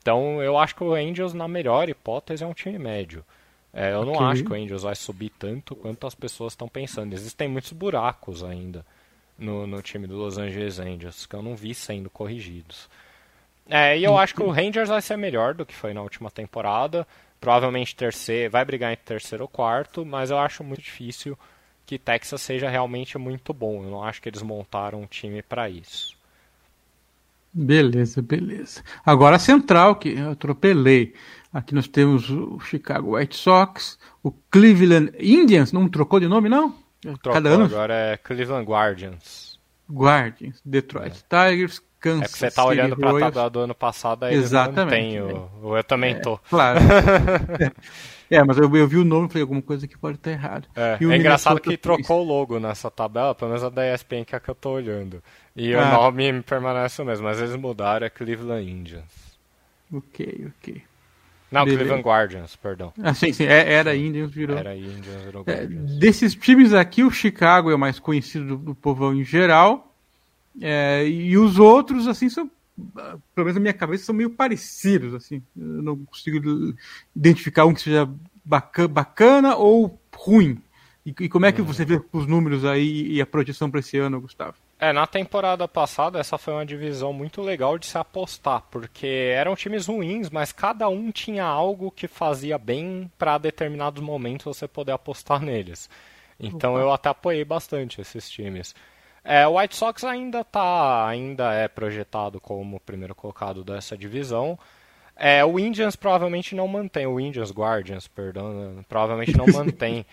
Então eu acho que o Angels, na melhor hipótese, é um time médio. É, eu não okay. acho que o Angels vai subir tanto quanto as pessoas estão pensando. Existem muitos buracos ainda no, no time do Los Angeles Angels que eu não vi sendo corrigidos. É, e eu acho que o Rangers vai ser melhor do que foi na última temporada. Provavelmente terceiro, vai brigar entre terceiro ou quarto, mas eu acho muito difícil que Texas seja realmente muito bom. Eu não acho que eles montaram um time para isso. Beleza, beleza. Agora a central, que eu atropelei. Aqui nós temos o Chicago White Sox, o Cleveland Indians, não trocou de nome, não? Trocou, Cada ano... agora é Cleveland Guardians. Guardians, Detroit é. Tigers, Kansas É que você tá olhando para a tabela do ano passado, aí Exatamente, não tem o, o, Eu também é, tô. Claro. é, mas eu, eu, vi o nome e falei, alguma coisa que pode estar errado. É, é engraçado que trocou o logo nessa tabela, pelo menos a da ESPN que é a que eu tô olhando. E ah. o nome permanece o mesmo, mas eles mudaram, é Cleveland Indians. Ok, ok. Não, Beleza. Cleveland Guardians, perdão. Ah, sim, sim. É, era Indians, virou. Era Indians, virou é, Guardians. É, desses times aqui, o Chicago é o mais conhecido do, do povão em geral. É, e os outros, assim, são. Pelo menos na minha cabeça, são meio parecidos, assim. Eu não consigo identificar um que seja bacana, bacana ou ruim. E, e, como é que uhum. você vê os números aí e a projeção para esse ano, Gustavo? É, na temporada passada essa foi uma divisão muito legal de se apostar, porque eram times ruins, mas cada um tinha algo que fazia bem para determinados momentos você poder apostar neles. Então eu até apoiei bastante esses times. É, o White Sox ainda tá, ainda é projetado como o primeiro colocado dessa divisão. É, o Indians provavelmente não mantém, o Indians Guardians, perdão, provavelmente não mantém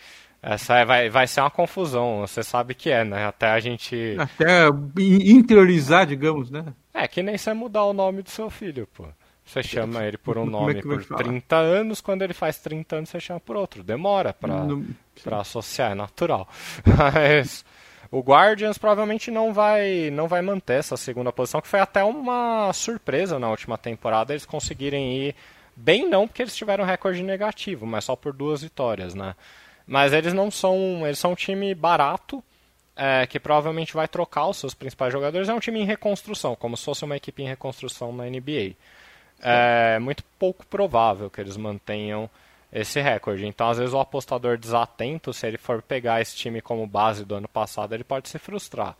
essa é, vai, vai ser uma confusão, você sabe que é, né? Até a gente. Até interiorizar, digamos, né? É, que nem você mudar o nome do seu filho, pô. Você chama ele por um é nome é por 30 anos, quando ele faz 30 anos você chama por outro. Demora pra, Não... pra associar, é natural. Mas o Guardians provavelmente não vai, não vai manter essa segunda posição, que foi até uma surpresa na última temporada eles conseguirem ir bem não porque eles tiveram recorde negativo, mas só por duas vitórias, né? Mas eles não são. Eles são um time barato, é, que provavelmente vai trocar os seus principais jogadores. É um time em reconstrução, como se fosse uma equipe em reconstrução na NBA. É muito pouco provável que eles mantenham esse recorde. Então, às vezes, o apostador desatento, se ele for pegar esse time como base do ano passado, ele pode se frustrar.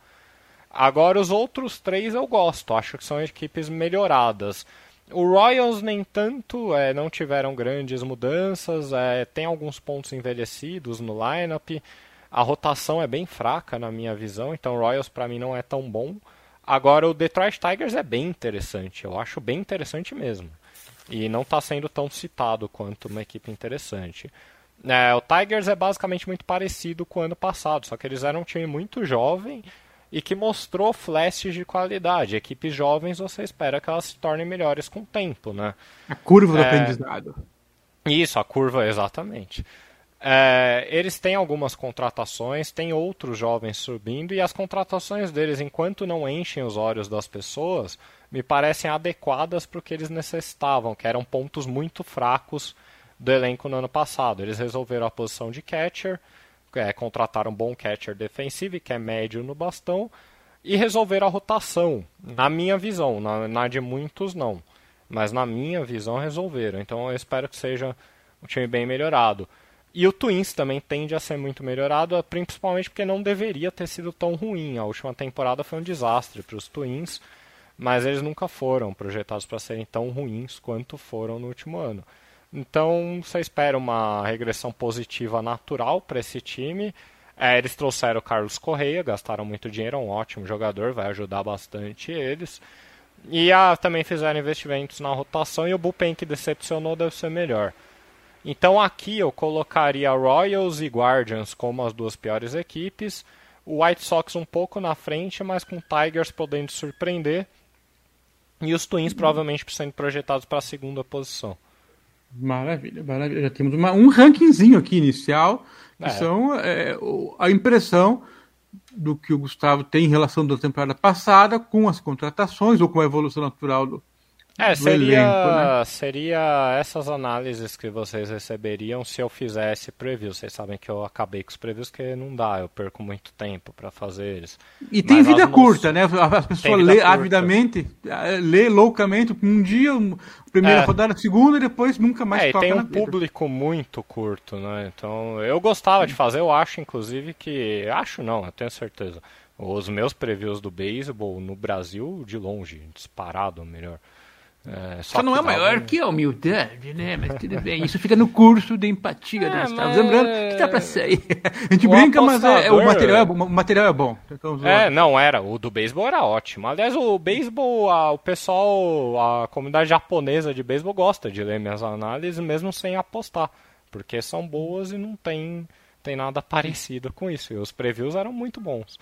Agora, os outros três eu gosto, acho que são equipes melhoradas. O Royals nem tanto, é, não tiveram grandes mudanças, é, tem alguns pontos envelhecidos no lineup. A rotação é bem fraca na minha visão, então o Royals para mim não é tão bom. Agora o Detroit Tigers é bem interessante, eu acho bem interessante mesmo. E não está sendo tão citado quanto uma equipe interessante. É, o Tigers é basicamente muito parecido com o ano passado, só que eles eram um time muito jovem e que mostrou flashes de qualidade. Equipes jovens você espera que elas se tornem melhores com o tempo, né? A curva do é... aprendizado. Isso, a curva, exatamente. É, eles têm algumas contratações, tem outros jovens subindo e as contratações deles, enquanto não enchem os olhos das pessoas, me parecem adequadas para o que eles necessitavam, que eram pontos muito fracos do elenco no ano passado. Eles resolveram a posição de catcher, é, contrataram um bom catcher defensivo, que é médio no bastão, e resolveram a rotação, na minha visão, na, na de muitos não. Mas na minha visão resolveram. Então eu espero que seja um time bem melhorado. E o Twins também tende a ser muito melhorado, principalmente porque não deveria ter sido tão ruim. A última temporada foi um desastre para os Twins, mas eles nunca foram projetados para serem tão ruins quanto foram no último ano. Então você espera uma regressão positiva natural para esse time. É, eles trouxeram o Carlos Correia, gastaram muito dinheiro, é um ótimo jogador, vai ajudar bastante eles. E ah, também fizeram investimentos na rotação e o bullpen que decepcionou deve ser melhor. Então aqui eu colocaria Royals e Guardians como as duas piores equipes. O White Sox um pouco na frente, mas com Tigers podendo surpreender. E os Twins provavelmente sendo projetados para a segunda posição. Maravilha, maravilha. Já temos uma, um rankingzinho aqui inicial, que é. são é, a impressão do que o Gustavo tem em relação da temporada passada com as contratações ou com a evolução natural do, é, seria, elenco, né? seria essas análises que vocês receberiam se eu fizesse preview. Vocês sabem que eu acabei com os previews que não dá, eu perco muito tempo para fazer eles. E tem Mas vida curta, né? As pessoas lê avidamente, eh, lê loucamente um dia, primeira é. rodada, segunda e depois nunca mais é, toca tem um público muito curto, né? Então, eu gostava de fazer, eu acho inclusive que, acho não, eu tenho certeza. Os meus previews do beisebol no Brasil, de longe, disparado melhor. É, só, só não é maior que a humildade, né? Mas tudo bem. Isso fica no curso de empatia, é, né? Mas... Lembrando que tá pra sair. A gente o brinca, mas é, é, o, material é, o material é bom. Então, é, não, era. O do beisebol era ótimo. Aliás, o beisebol, o pessoal, a comunidade japonesa de beisebol gosta de ler minhas análises, mesmo sem apostar. Porque são boas e não tem, tem nada parecido com isso. E os previews eram muito bons.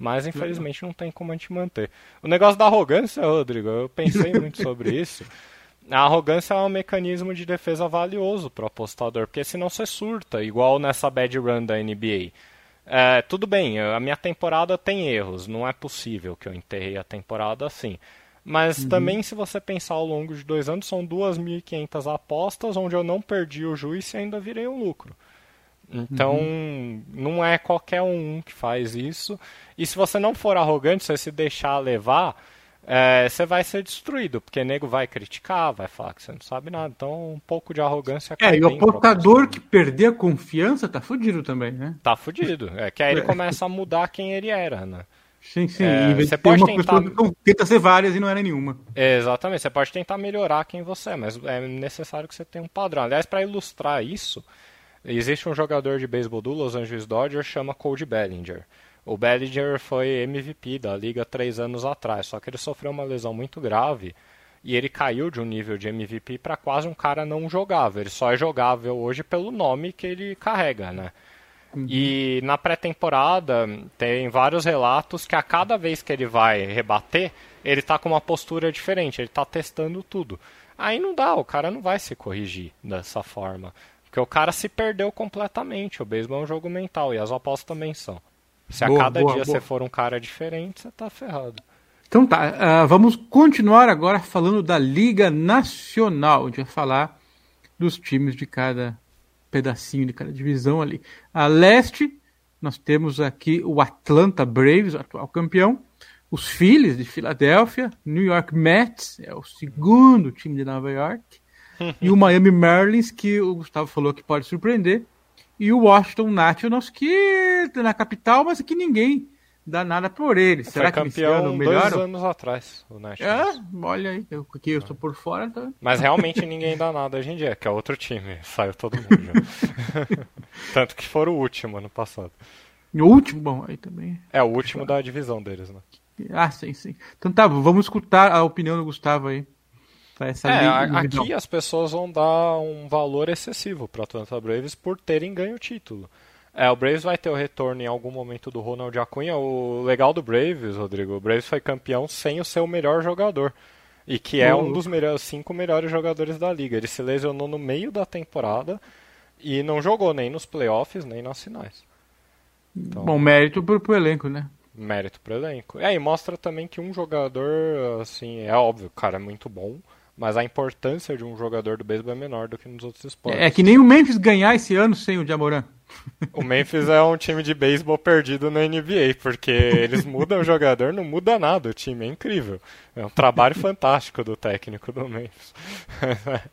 Mas infelizmente não tem como a gente manter. O negócio da arrogância, Rodrigo, eu pensei muito sobre isso. A arrogância é um mecanismo de defesa valioso para o apostador, porque senão você surta, igual nessa bad run da NBA. É, tudo bem, a minha temporada tem erros, não é possível que eu enterrei a temporada assim. Mas uhum. também, se você pensar ao longo de dois anos, são 2.500 apostas onde eu não perdi o juiz e ainda virei um lucro. Então, uhum. não é qualquer um que faz isso. E se você não for arrogante, você se deixar levar, é, você vai ser destruído, porque nego vai criticar, vai falar que você não sabe nada. Então, um pouco de arrogância. É, e o apostador que perder a confiança tá fudido também, né? Tá fudido. É que aí ele é. começa a mudar quem ele era, né? Sim, sim. É, você pode tentar... tenta ser várias e não era nenhuma. exatamente. Você pode tentar melhorar quem você é, mas é necessário que você tenha um padrão. Aliás, para ilustrar isso, Existe um jogador de beisebol do Los Angeles Dodgers chama Cody Bellinger. O Bellinger foi MVP da liga três anos atrás, só que ele sofreu uma lesão muito grave e ele caiu de um nível de MVP para quase um cara não jogável. Ele só é jogável hoje pelo nome que ele carrega, né? Uhum. E na pré-temporada tem vários relatos que a cada vez que ele vai rebater, ele está com uma postura diferente, ele está testando tudo. Aí não dá, o cara não vai se corrigir dessa forma. Porque o cara se perdeu completamente. O beisebol é um jogo mental e as apostas também são. Se boa, a cada boa, dia boa. você for um cara diferente, você tá ferrado. Então tá, uh, vamos continuar agora falando da Liga Nacional. A gente vai falar dos times de cada pedacinho, de cada divisão ali. A leste, nós temos aqui o Atlanta Braves, o atual campeão. Os Phillies de Filadélfia. New York Mets, é o segundo time de Nova York e o Miami Marlins, que o Gustavo falou que pode surpreender, e o Washington Nationals, que tá na capital, mas que ninguém dá nada por ele. Foi Será que campeão dois anos atrás, o Nationals. É, olha aí, eu, que eu estou por fora. Tá... Mas realmente ninguém dá nada hoje em dia, que é outro time, saiu todo mundo Tanto que foram o último ano passado. O último? Bom, aí também. É, o último da divisão deles, né? Ah, sim, sim. Então tá, vamos escutar a opinião do Gustavo aí. Essa é, aqui as pessoas vão dar um valor excessivo para Atlanta Braves por terem ganho o título. É, o Braves vai ter o retorno em algum momento do Ronald Acunha. O legal do Braves, Rodrigo, o Braves foi campeão sem o seu melhor jogador. E que é um dos melhores, cinco melhores jogadores da liga. Ele se lesionou no meio da temporada E não jogou nem nos playoffs, nem nas finais. Então, Bom, mérito pro, pro elenco, né? Mérito pro elenco. É, e mostra também que um jogador, assim, é óbvio, o cara é muito bom, mas a importância de um jogador do beisebol é menor do que nos outros esportes. É que nem o Memphis ganhar esse ano sem o Jamoran. O Memphis é um time de beisebol perdido na NBA, porque eles mudam o jogador, não muda nada, o time é incrível. É um trabalho fantástico do técnico do Memphis.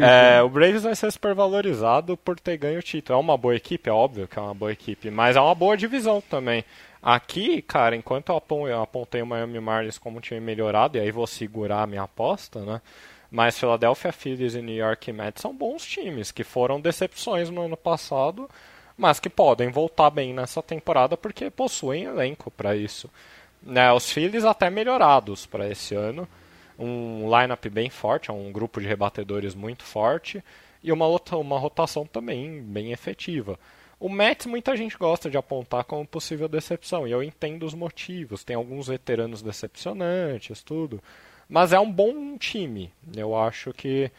É, é, o Braves vai ser supervalorizado por ter ganho o título. É uma boa equipe, é óbvio que é uma boa equipe, mas é uma boa divisão também. Aqui, cara, enquanto eu apontei o Miami Marlins como um time melhorado, e aí vou segurar a minha aposta, né? Mas Philadelphia Phillies e New York Mets são bons times, que foram decepções no ano passado, mas que podem voltar bem nessa temporada porque possuem elenco para isso. Né, os Phillies até melhorados para esse ano, um lineup bem forte, é um grupo de rebatedores muito forte e uma, uma rotação também bem efetiva. O Mets muita gente gosta de apontar como possível decepção, e eu entendo os motivos. Tem alguns veteranos decepcionantes, tudo. Mas é um bom time. Eu acho que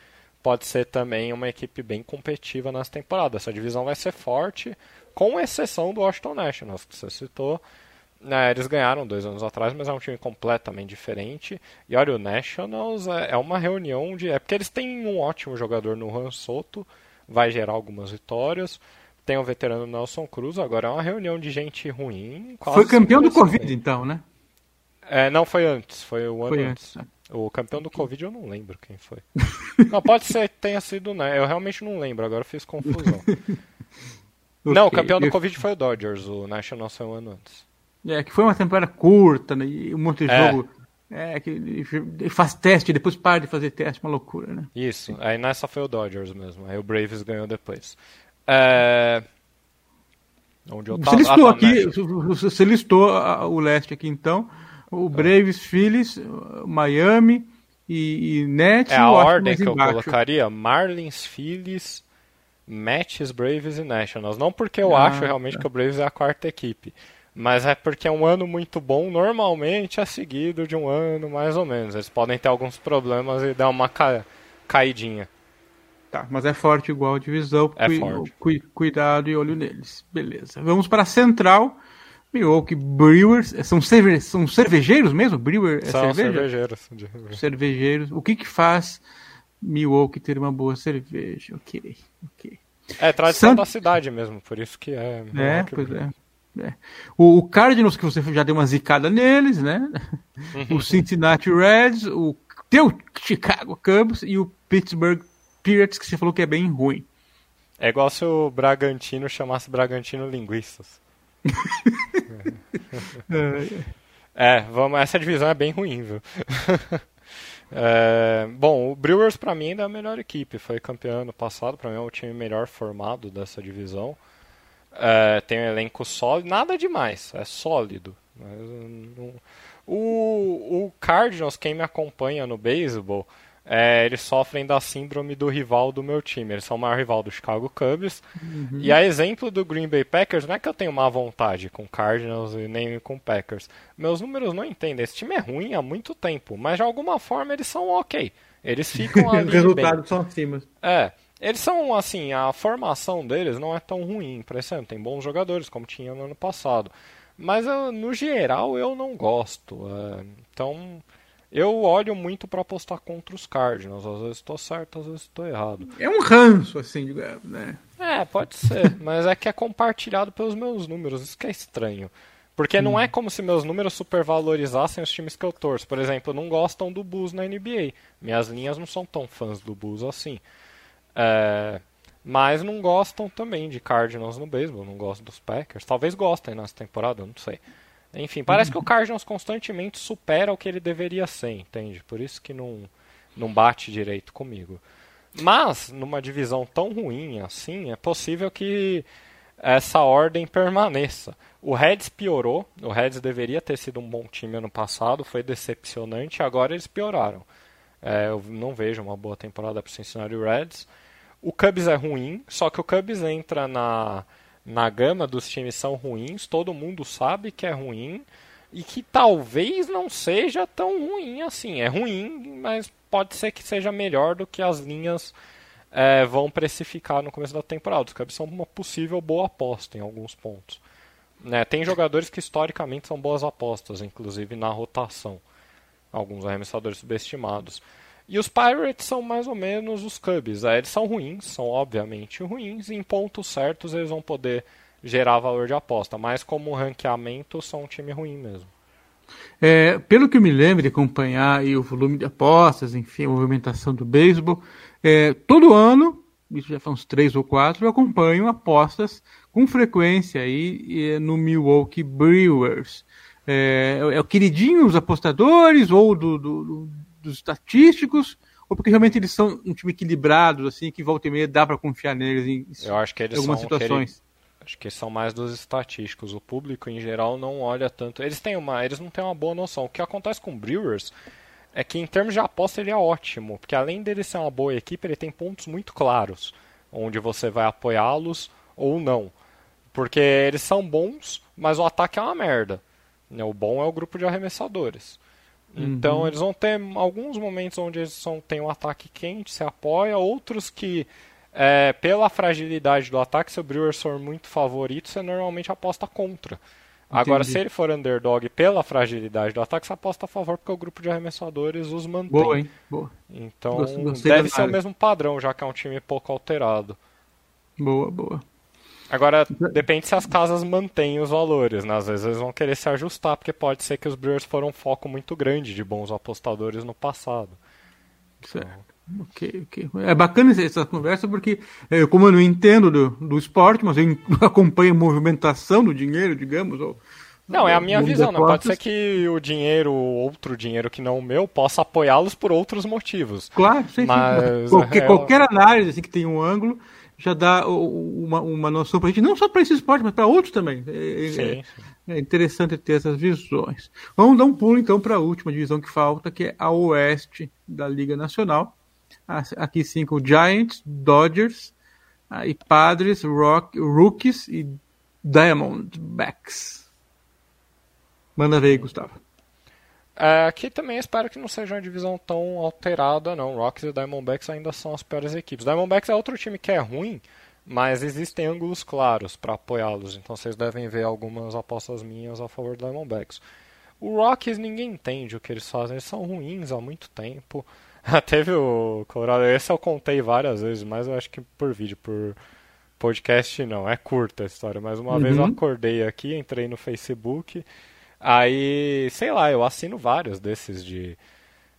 pode ser também uma equipe bem competitiva nessa temporada. Essa divisão vai ser forte, com exceção do Washington Nationals, que você citou. É, eles ganharam dois anos atrás, mas é um time completamente diferente. E olha, o Nationals é, é uma reunião de. É porque eles têm um ótimo jogador no Han Soto, vai gerar algumas vitórias. Tem o veterano Nelson Cruz, agora é uma reunião de gente ruim. Foi campeão do Covid, então, né? É, não, foi antes, foi o ano foi antes. antes. O campeão do Covid eu não lembro quem foi. não, pode ser que tenha sido, né? Eu realmente não lembro, agora eu fiz confusão. okay. Não, o campeão do Covid foi o Dodgers, o National foi um ano antes. É, que foi uma temporada curta, né? E um monte de é. jogo. É, que faz teste, depois para de fazer teste, uma loucura, né? Isso, aí nessa foi o Dodgers mesmo, aí o Braves ganhou depois. É... Onde eu tava? Você listou ah, tá, aqui, você listou o leste aqui então, o Braves, Phillies, Miami e, e Nets. É a ordem que embaixo. eu colocaria: Marlins, Phillies, Mets, Braves e Nationals. Não porque eu ah, acho realmente tá. que o Braves é a quarta equipe, mas é porque é um ano muito bom. Normalmente é seguido de um ano mais ou menos. Eles podem ter alguns problemas e dar uma ca... caidinha. Tá, mas é forte igual a divisão. É cu forte. Cu cuidado e olho neles. Beleza. Vamos para a central. Milwaukee Brewers. São, cerve são cervejeiros mesmo? Brewer é são cerveja? cervejeiros. Cervejeiros. O que que faz Milwaukee ter uma boa cerveja? Ok, ok. É tradição Sant... da cidade mesmo, por isso que é. É, pois é. é. O, o Cardinals, que você já deu uma zicada neles, né? o Cincinnati Reds, o teu Chicago Cubs e o Pittsburgh Pirates, que você falou que é bem ruim. É igual se o Bragantino chamasse Bragantino Linguistas. é, vamos, essa divisão é bem ruim, viu? é, bom, o Brewers para mim ainda é a melhor equipe. Foi campeão ano passado, para mim é o time melhor formado dessa divisão. É, tem um elenco sólido, nada demais, é sólido. Mas, não... o, o Cardinals, quem me acompanha no beisebol, é, eles sofrem da síndrome do rival do meu time. Eles são o maior rival do Chicago Cubs. Uhum. E a exemplo do Green Bay Packers, não é que eu tenho má vontade com Cardinals e nem com Packers. Meus números não entendem. Esse time é ruim há muito tempo, mas de alguma forma eles são ok. Eles ficam ali. Os resultados são acima. É. Eles são, assim, a formação deles não é tão ruim esse ano. Tem bons jogadores, como tinha no ano passado. Mas, no geral, eu não gosto. É, então, eu olho muito para apostar contra os Cardinals. Às vezes estou certo, às vezes estou errado. É um ranço, assim, né? É, pode ser. mas é que é compartilhado pelos meus números. Isso que é estranho. Porque hum. não é como se meus números supervalorizassem os times que eu torço. Por exemplo, não gostam do Bulls na NBA. Minhas linhas não são tão fãs do Bulls assim. É... Mas não gostam também de Cardinals no beisebol. Não gostam dos Packers. Talvez gostem nessa temporada, eu não sei. Enfim, parece que o Cardinals constantemente supera o que ele deveria ser, entende? Por isso que não, não bate direito comigo. Mas, numa divisão tão ruim assim, é possível que essa ordem permaneça. O Reds piorou, o Reds deveria ter sido um bom time ano passado, foi decepcionante, agora eles pioraram. É, eu não vejo uma boa temporada para o Cincinnati Reds. O Cubs é ruim, só que o Cubs entra na na gama dos times são ruins, todo mundo sabe que é ruim e que talvez não seja tão ruim assim. É ruim, mas pode ser que seja melhor do que as linhas é, vão precificar no começo da temporada. Os Cubs são uma possível boa aposta em alguns pontos. Né, tem jogadores que historicamente são boas apostas, inclusive na rotação. Alguns arremessadores subestimados. E os Pirates são mais ou menos os Cubs. É, eles são ruins, são obviamente ruins, e em pontos certos eles vão poder gerar valor de aposta. Mas como ranqueamento, são um time ruim mesmo. É, pelo que eu me lembro de acompanhar o volume de apostas, enfim, a movimentação do beisebol, é, todo ano, isso já faz uns três ou quatro, eu acompanho apostas com frequência aí no Milwaukee Brewers. É, é o queridinho dos apostadores ou do, do, do, dos estatísticos, ou porque realmente eles são um time equilibrado, assim, que volta e meia dá para confiar neles em, eu acho que eles algumas são situações. Acho que são mais dos estatísticos. O público em geral não olha tanto. Eles têm uma, eles não têm uma boa noção. O que acontece com o Brewers é que em termos de aposta ele é ótimo, porque além dele ser uma boa equipe, ele tem pontos muito claros onde você vai apoiá-los ou não. Porque eles são bons, mas o ataque é uma merda. O bom é o grupo de arremessadores. Então uhum. eles vão ter alguns momentos onde eles são, têm um ataque quente, se apoia, outros que é, pela fragilidade do ataque, se o Brewers for muito favorito, você normalmente aposta contra. Entendi. Agora, se ele for underdog pela fragilidade do ataque, você aposta a favor, porque o grupo de arremessadores os mantém. Boa, hein? Boa. Então, deve ser o mesmo padrão, já que é um time pouco alterado. Boa, boa. Agora, depende se as casas mantêm os valores, né? Às vezes eles vão querer se ajustar, porque pode ser que os Brewers foram um foco muito grande de bons apostadores no passado. Certo. Ok, ok. É bacana essa conversa porque, é, como eu não entendo do, do esporte, mas eu acompanho a movimentação do dinheiro, digamos. Ou, não, é a minha visão. Não pode ser que o dinheiro, outro dinheiro que não o meu, possa apoiá-los por outros motivos. Claro, sim, mas, sim. Qualquer, é... qualquer análise assim, que tem um ângulo já dá uma, uma noção para a gente, não só para esse esporte, mas para outros também. É, sim, é, sim. é, interessante ter essas visões. Vamos dar um pulo então para a última divisão que falta, que é a Oeste da Liga Nacional Aqui cinco Giants, Dodgers, e Padres, Rock, Rookies e Diamondbacks. Manda ver aí, Gustavo. É, aqui também espero que não seja uma divisão tão alterada, não. Rockies e Diamondbacks ainda são as piores equipes. Diamondbacks é outro time que é ruim, mas existem ângulos claros para apoiá-los. Então vocês devem ver algumas apostas minhas a favor do Diamondbacks. O Rockies ninguém entende o que eles fazem. Eles são ruins há muito tempo. Teve o Colorado, esse eu contei várias vezes, mas eu acho que por vídeo, por podcast não, é curta a história. Mas uma uhum. vez eu uhum. acordei aqui, entrei no Facebook, aí, sei lá, eu assino vários desses de,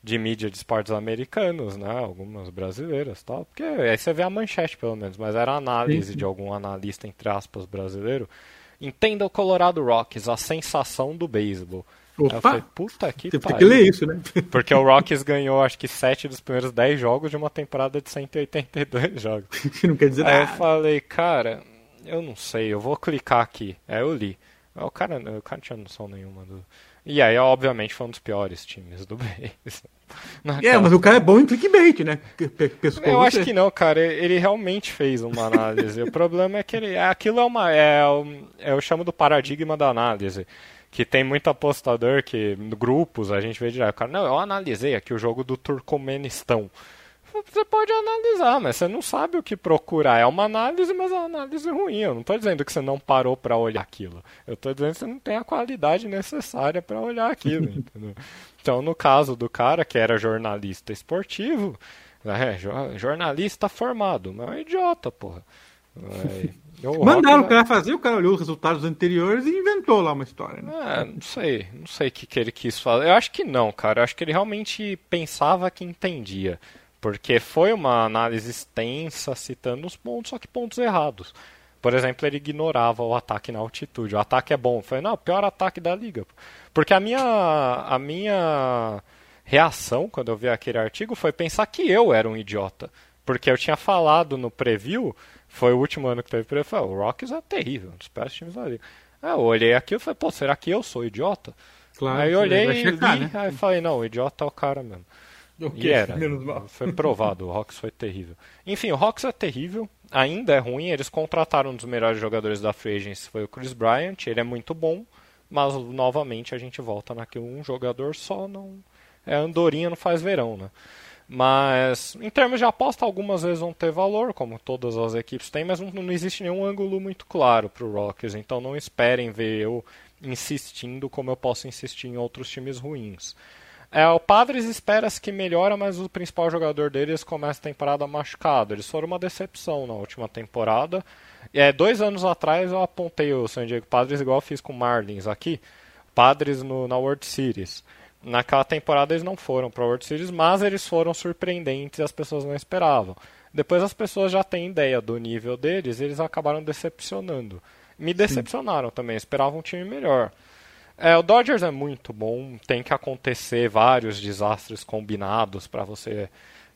de mídia de esportes americanos, né? Algumas brasileiras tal. Porque aí você vê a manchete, pelo menos, mas era análise de algum analista, entre aspas, brasileiro. Entenda o Colorado Rockies, a sensação do beisebol. Opa! Eu falei, puta que Tem que ler isso, né? Porque o Rockies ganhou, acho que, 7 dos primeiros 10 jogos de uma temporada de 182 jogos. não quer dizer Aí nada. Aí eu falei, cara, eu não sei, eu vou clicar aqui. Aí eu li. O cara, o cara não tinha noção nenhuma do... E aí, obviamente, foi um dos piores times do beisebol. É, mas o cara é bom em clickbait, né? Pescou eu acho que não, cara. Ele realmente fez uma análise. o problema é que ele, aquilo é uma. É, é, eu chamo do paradigma da análise que tem muito apostador que grupos a gente vê direto. Cara, não, eu analisei aqui o jogo do Turcomenistão. Você pode analisar, mas você não sabe o que procurar. É uma análise, mas é uma análise ruim. Eu não estou dizendo que você não parou para olhar aquilo. Eu estou dizendo que você não tem a qualidade necessária para olhar aquilo. Então, no caso do cara que era jornalista esportivo, é, jornalista formado, mas é um idiota, porra. É, o Mandaram o cara fazer, o cara olhou os resultados anteriores e inventou lá uma história. Né? É, não sei, não sei o que, que ele quis fazer. Eu acho que não, cara. Eu acho que ele realmente pensava que entendia. Porque foi uma análise extensa, citando os pontos, só que pontos errados. Por exemplo, ele ignorava o ataque na altitude. O ataque é bom. Foi, não, pior ataque da liga. Porque a minha, a minha reação quando eu vi aquele artigo foi pensar que eu era um idiota. Porque eu tinha falado no preview foi o último ano que teve prêmio. Falei, o Rockies é terrível, um dos piores times da liga. Aí eu olhei aqui e falei, pô, será que eu sou idiota? Claro, aí eu olhei e checar, li, né? aí falei, não, o idiota é o cara mesmo. Okay, e era. Foi provado, o Rocks foi terrível. Enfim, o Rocks é terrível, ainda é ruim. Eles contrataram um dos melhores jogadores da Free Agency, foi o Chris Bryant. Ele é muito bom, mas novamente a gente volta naquilo. Um jogador só não. É andorinha, não faz verão, né? Mas, em termos de aposta, algumas vezes vão ter valor, como todas as equipes têm, mas não, não existe nenhum ângulo muito claro para o Rockets, então não esperem ver eu insistindo como eu posso insistir em outros times ruins. É, o Padres espera-se que melhora, mas o principal jogador deles começa a temporada machucado. Eles foram uma decepção na última temporada. É, dois anos atrás eu apontei o San Diego Padres igual fiz com o Marlins aqui. Padres no, na World Series. Naquela temporada eles não foram para a World Series, mas eles foram surpreendentes e as pessoas não esperavam. Depois as pessoas já têm ideia do nível deles e eles acabaram decepcionando. Me decepcionaram Sim. também, esperavam um time melhor. É, o Dodgers é muito bom, tem que acontecer vários desastres combinados para você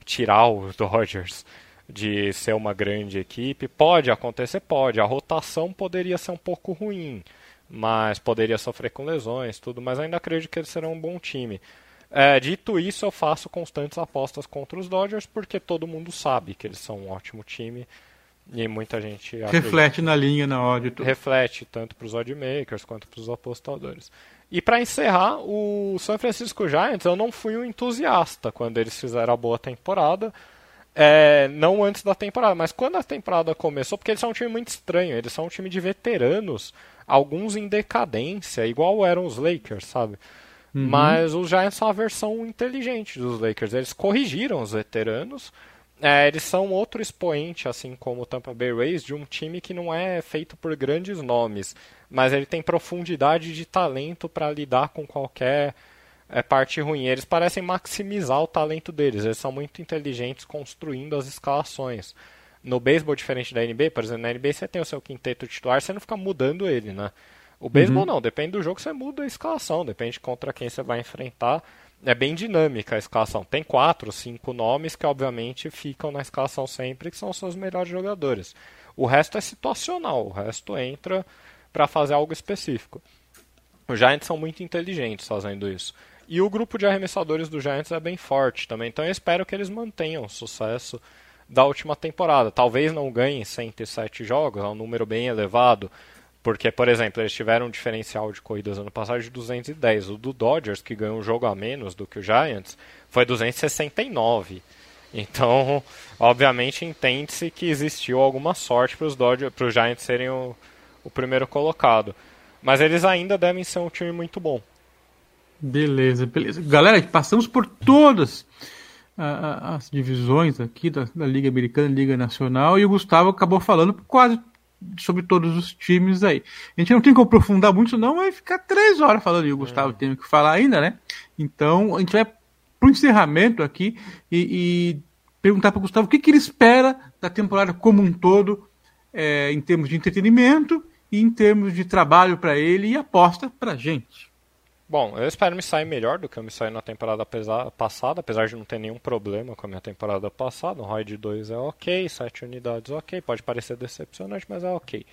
tirar o Dodgers de ser uma grande equipe. Pode acontecer, pode. A rotação poderia ser um pouco ruim, mas poderia sofrer com lesões, tudo. Mas ainda acredito que eles serão um bom time. É, dito isso, eu faço constantes apostas contra os Dodgers porque todo mundo sabe que eles são um ótimo time e muita gente reflete na linha na odd. Reflete tanto para os oddmakers quanto para os apostadores. E para encerrar, o San Francisco Giants, eu não fui um entusiasta quando eles fizeram a boa temporada. É, não antes da temporada, mas quando a temporada começou, porque eles são um time muito estranho, eles são um time de veteranos, alguns em decadência, igual eram os Lakers, sabe? Uhum. Mas os Giants são a versão inteligente dos Lakers. Eles corrigiram os veteranos, é, eles são outro expoente, assim como o Tampa Bay Rays, de um time que não é feito por grandes nomes, mas ele tem profundidade de talento para lidar com qualquer é, parte ruim. Eles parecem maximizar o talento deles, eles são muito inteligentes construindo as escalações. No beisebol, diferente da NBA, por exemplo, na NBA você tem o seu quinteto titular, você não fica mudando ele, né? O beisebol uhum. não, depende do jogo, você muda a escalação, depende contra quem você vai enfrentar é bem dinâmica a escalação. Tem quatro, cinco nomes que obviamente ficam na escalação sempre, que são os seus melhores jogadores. O resto é situacional, o resto entra para fazer algo específico. Os Giants são muito inteligentes fazendo isso. E o grupo de arremessadores do Giants é bem forte também, então eu espero que eles mantenham o sucesso da última temporada. Talvez não ganhem 107 jogos, é um número bem elevado, porque, por exemplo, eles tiveram um diferencial de corridas ano passado de 210. O do Dodgers, que ganhou um jogo a menos do que o Giants, foi 269. Então, obviamente, entende-se que existiu alguma sorte para os Dodgers, para Giants serem o, o primeiro colocado. Mas eles ainda devem ser um time muito bom. Beleza, beleza. Galera, passamos por todas as divisões aqui da, da Liga Americana, Liga Nacional, e o Gustavo acabou falando quase sobre todos os times aí. A gente não tem que aprofundar muito, não, vai ficar três horas falando, e o Gustavo é. tem que falar ainda, né? Então, a gente vai pro encerramento aqui e, e perguntar para o Gustavo o que, que ele espera da temporada como um todo, é, em termos de entretenimento e em termos de trabalho para ele e aposta para a gente. Bom, eu espero me sair melhor do que eu me saí na temporada passada, apesar de não ter nenhum problema com a minha temporada passada. O ROI de 2 é ok, 7 unidades ok, pode parecer decepcionante, mas é ok.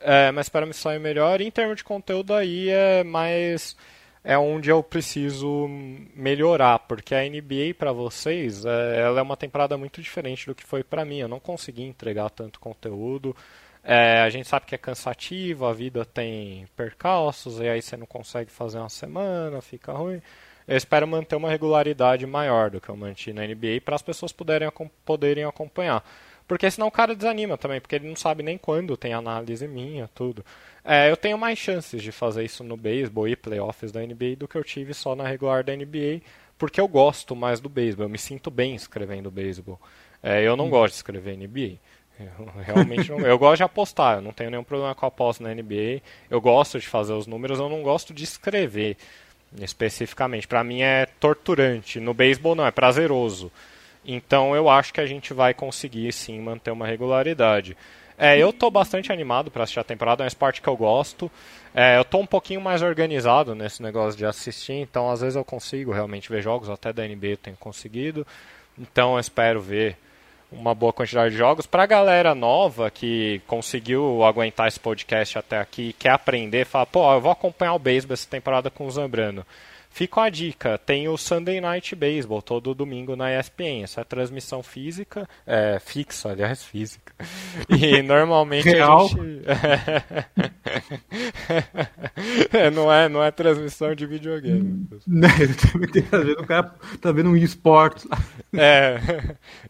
É, mas espero me sair melhor. E em termos de conteúdo aí é mais é onde eu preciso melhorar, porque a NBA para vocês, é, ela é uma temporada muito diferente do que foi para mim. Eu não consegui entregar tanto conteúdo. É, a gente sabe que é cansativo, a vida tem percalços, e aí você não consegue fazer uma semana, fica ruim. Eu espero manter uma regularidade maior do que eu mantive na NBA para as pessoas poderem, poderem acompanhar. Porque senão o cara desanima também, porque ele não sabe nem quando tem análise minha, tudo. É, eu tenho mais chances de fazer isso no beisebol e playoffs da NBA do que eu tive só na regular da NBA, porque eu gosto mais do beisebol, eu me sinto bem escrevendo beisebol. É, eu não hum. gosto de escrever NBA. Eu realmente não, eu gosto de apostar, eu não tenho nenhum problema com a aposta na NBA. Eu gosto de fazer os números, eu não gosto de escrever especificamente. Para mim é torturante. No beisebol não, é prazeroso. Então eu acho que a gente vai conseguir sim manter uma regularidade. É, eu estou bastante animado para assistir a temporada, é um esporte que eu gosto. É, eu estou um pouquinho mais organizado nesse negócio de assistir, então às vezes eu consigo realmente ver jogos, até da NBA eu tenho conseguido. Então eu espero ver uma boa quantidade de jogos. Para a galera nova que conseguiu aguentar esse podcast até aqui, quer aprender, fala, pô, eu vou acompanhar o beisebol essa temporada com o Zambrano. Fica a dica, tem o Sunday Night Baseball todo domingo na ESPN. Essa é transmissão física, é, fixa, aliás, física. E normalmente Real. a gente... é, não, é, não é transmissão de videogame. Né, também tá vendo, o cara tá vendo um esportes lá. É,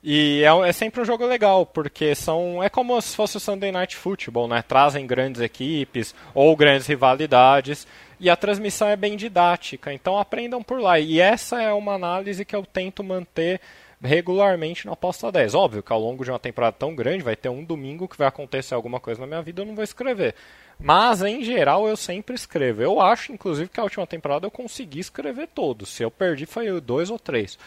e é, é, sempre um jogo legal, porque são é como se fosse o Sunday Night Football, né? Trazem grandes equipes ou grandes rivalidades e a transmissão é bem didática, então aprendam por lá. E essa é uma análise que eu tento manter regularmente na aposta 10. Óbvio que ao longo de uma temporada tão grande vai ter um domingo que vai acontecer alguma coisa na minha vida, eu não vou escrever. Mas em geral eu sempre escrevo. Eu acho, inclusive, que a última temporada eu consegui escrever todos. Se eu perdi foi dois ou três.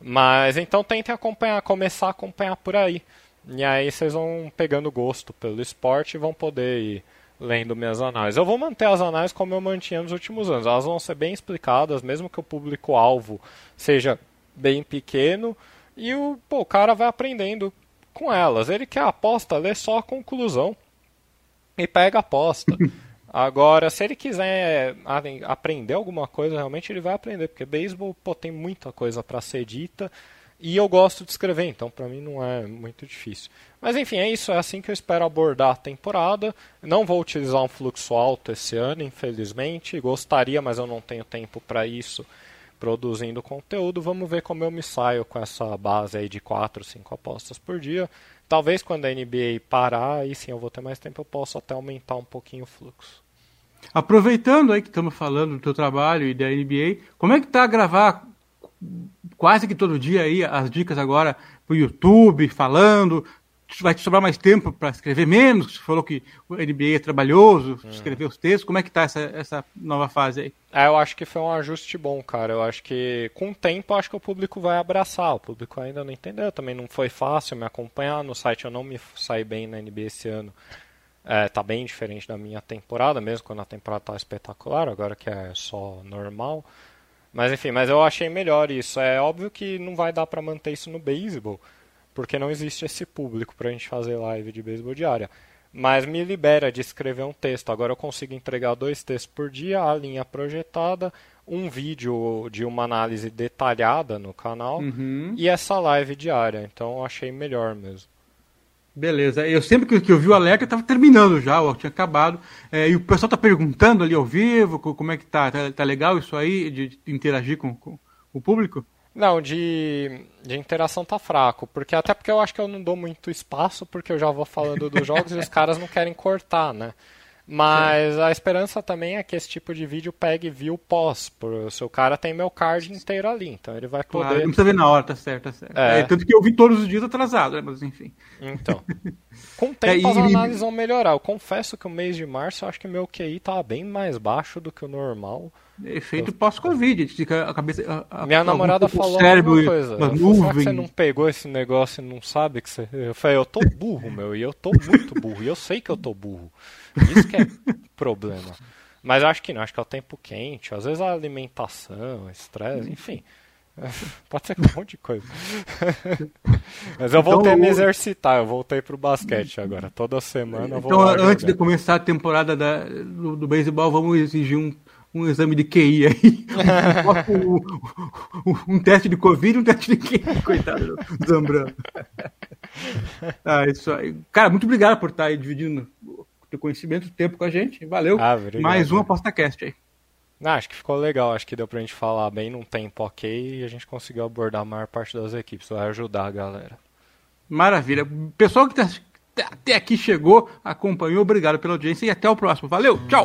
Mas então tentem acompanhar, começar a acompanhar por aí. E aí vocês vão pegando gosto pelo esporte e vão poder ir lendo minhas análises. Eu vou manter as análises como eu mantinha nos últimos anos. Elas vão ser bem explicadas, mesmo que o público-alvo seja bem pequeno. E o, pô, o cara vai aprendendo com elas. Ele quer aposta, lê só a conclusão e pega a aposta. Agora, se ele quiser aprender alguma coisa, realmente ele vai aprender, porque beisebol tem muita coisa para ser dita e eu gosto de escrever, então para mim não é muito difícil. Mas enfim, é isso, é assim que eu espero abordar a temporada. Não vou utilizar um fluxo alto esse ano, infelizmente. Gostaria, mas eu não tenho tempo para isso produzindo conteúdo. Vamos ver como eu me saio com essa base aí de 4, 5 apostas por dia. Talvez quando a NBA parar, aí sim eu vou ter mais tempo, eu posso até aumentar um pouquinho o fluxo. Aproveitando aí que estamos falando do teu trabalho e da NBA, como é que tá gravar quase que todo dia aí as dicas agora pro YouTube, falando, vai te sobrar mais tempo para escrever menos? Você falou que o NBA é trabalhoso, hum. escrever os textos. Como é que tá essa, essa nova fase aí? É, eu acho que foi um ajuste bom, cara. Eu acho que com o tempo acho que o público vai abraçar. O público ainda não entendeu. Também não foi fácil me acompanhar. No site eu não me saí bem na NBA esse ano. É, tá bem diferente da minha temporada, mesmo quando a temporada tá espetacular, agora que é só normal. Mas enfim, mas eu achei melhor isso. É óbvio que não vai dar para manter isso no beisebol, porque não existe esse público pra gente fazer live de beisebol diária. Mas me libera de escrever um texto. Agora eu consigo entregar dois textos por dia, a linha projetada, um vídeo de uma análise detalhada no canal uhum. e essa live diária. Então eu achei melhor mesmo. Beleza. Eu sempre que, eu vi o alerta, estava terminando já, ó, tinha acabado. É, e o pessoal está perguntando ali ao vivo como é que tá. Tá, tá legal isso aí, de, de interagir com, com, o público? Não, de, de interação tá fraco. porque Até porque eu acho que eu não dou muito espaço, porque eu já vou falando dos jogos e os caras não querem cortar, né? Mas a esperança também é que esse tipo de vídeo pegue view pós. Se o cara tem meu card inteiro ali, então ele vai poder. Claro, não precisa ver na hora, tá certo, tá certo. É. É, tanto que eu vi todos os dias atrasado, né? Mas enfim. Então. Com o tempo é, e... as análises vão melhorar. Eu confesso que o mês de março eu acho que meu QI tava bem mais baixo do que o normal. Efeito pós-Covid, fica a cabeça. A, Minha namorada falou cérebro, uma coisa. Uma nuvem. que você não pegou esse negócio e não sabe que você. Eu falei, eu tô burro, meu, e eu tô muito burro, e eu sei que eu tô burro. Isso que é problema. Mas acho que não, acho que é o tempo quente, às vezes a alimentação, estresse, enfim. Pode ser um monte de coisa. Mas eu voltei então, a me exercitar, eu voltei pro basquete agora. Toda semana eu vou Então, antes de começar a temporada da, do, do beisebol, vamos exigir um, um exame de QI aí. um, um, um, teste de Covid e um teste de QI. Coitado do Zambrano. Ah, isso aí. Cara, muito obrigado por estar aí dividindo teu conhecimento, o tempo com a gente. Valeu. Ah, Mais uma ApostaCast aí. Ah, acho que ficou legal, acho que deu pra gente falar bem num tempo ok e a gente conseguiu abordar a maior parte das equipes, vai ajudar a galera. Maravilha. Pessoal que tá, até aqui chegou, acompanhou, obrigado pela audiência e até o próximo. Valeu, tchau!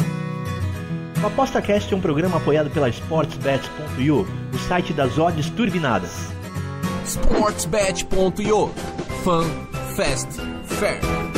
O ApostaCast é um programa apoiado pela SportsBet.io, o site das odds turbinadas. SportsBet.io Fun, Fast, Fair.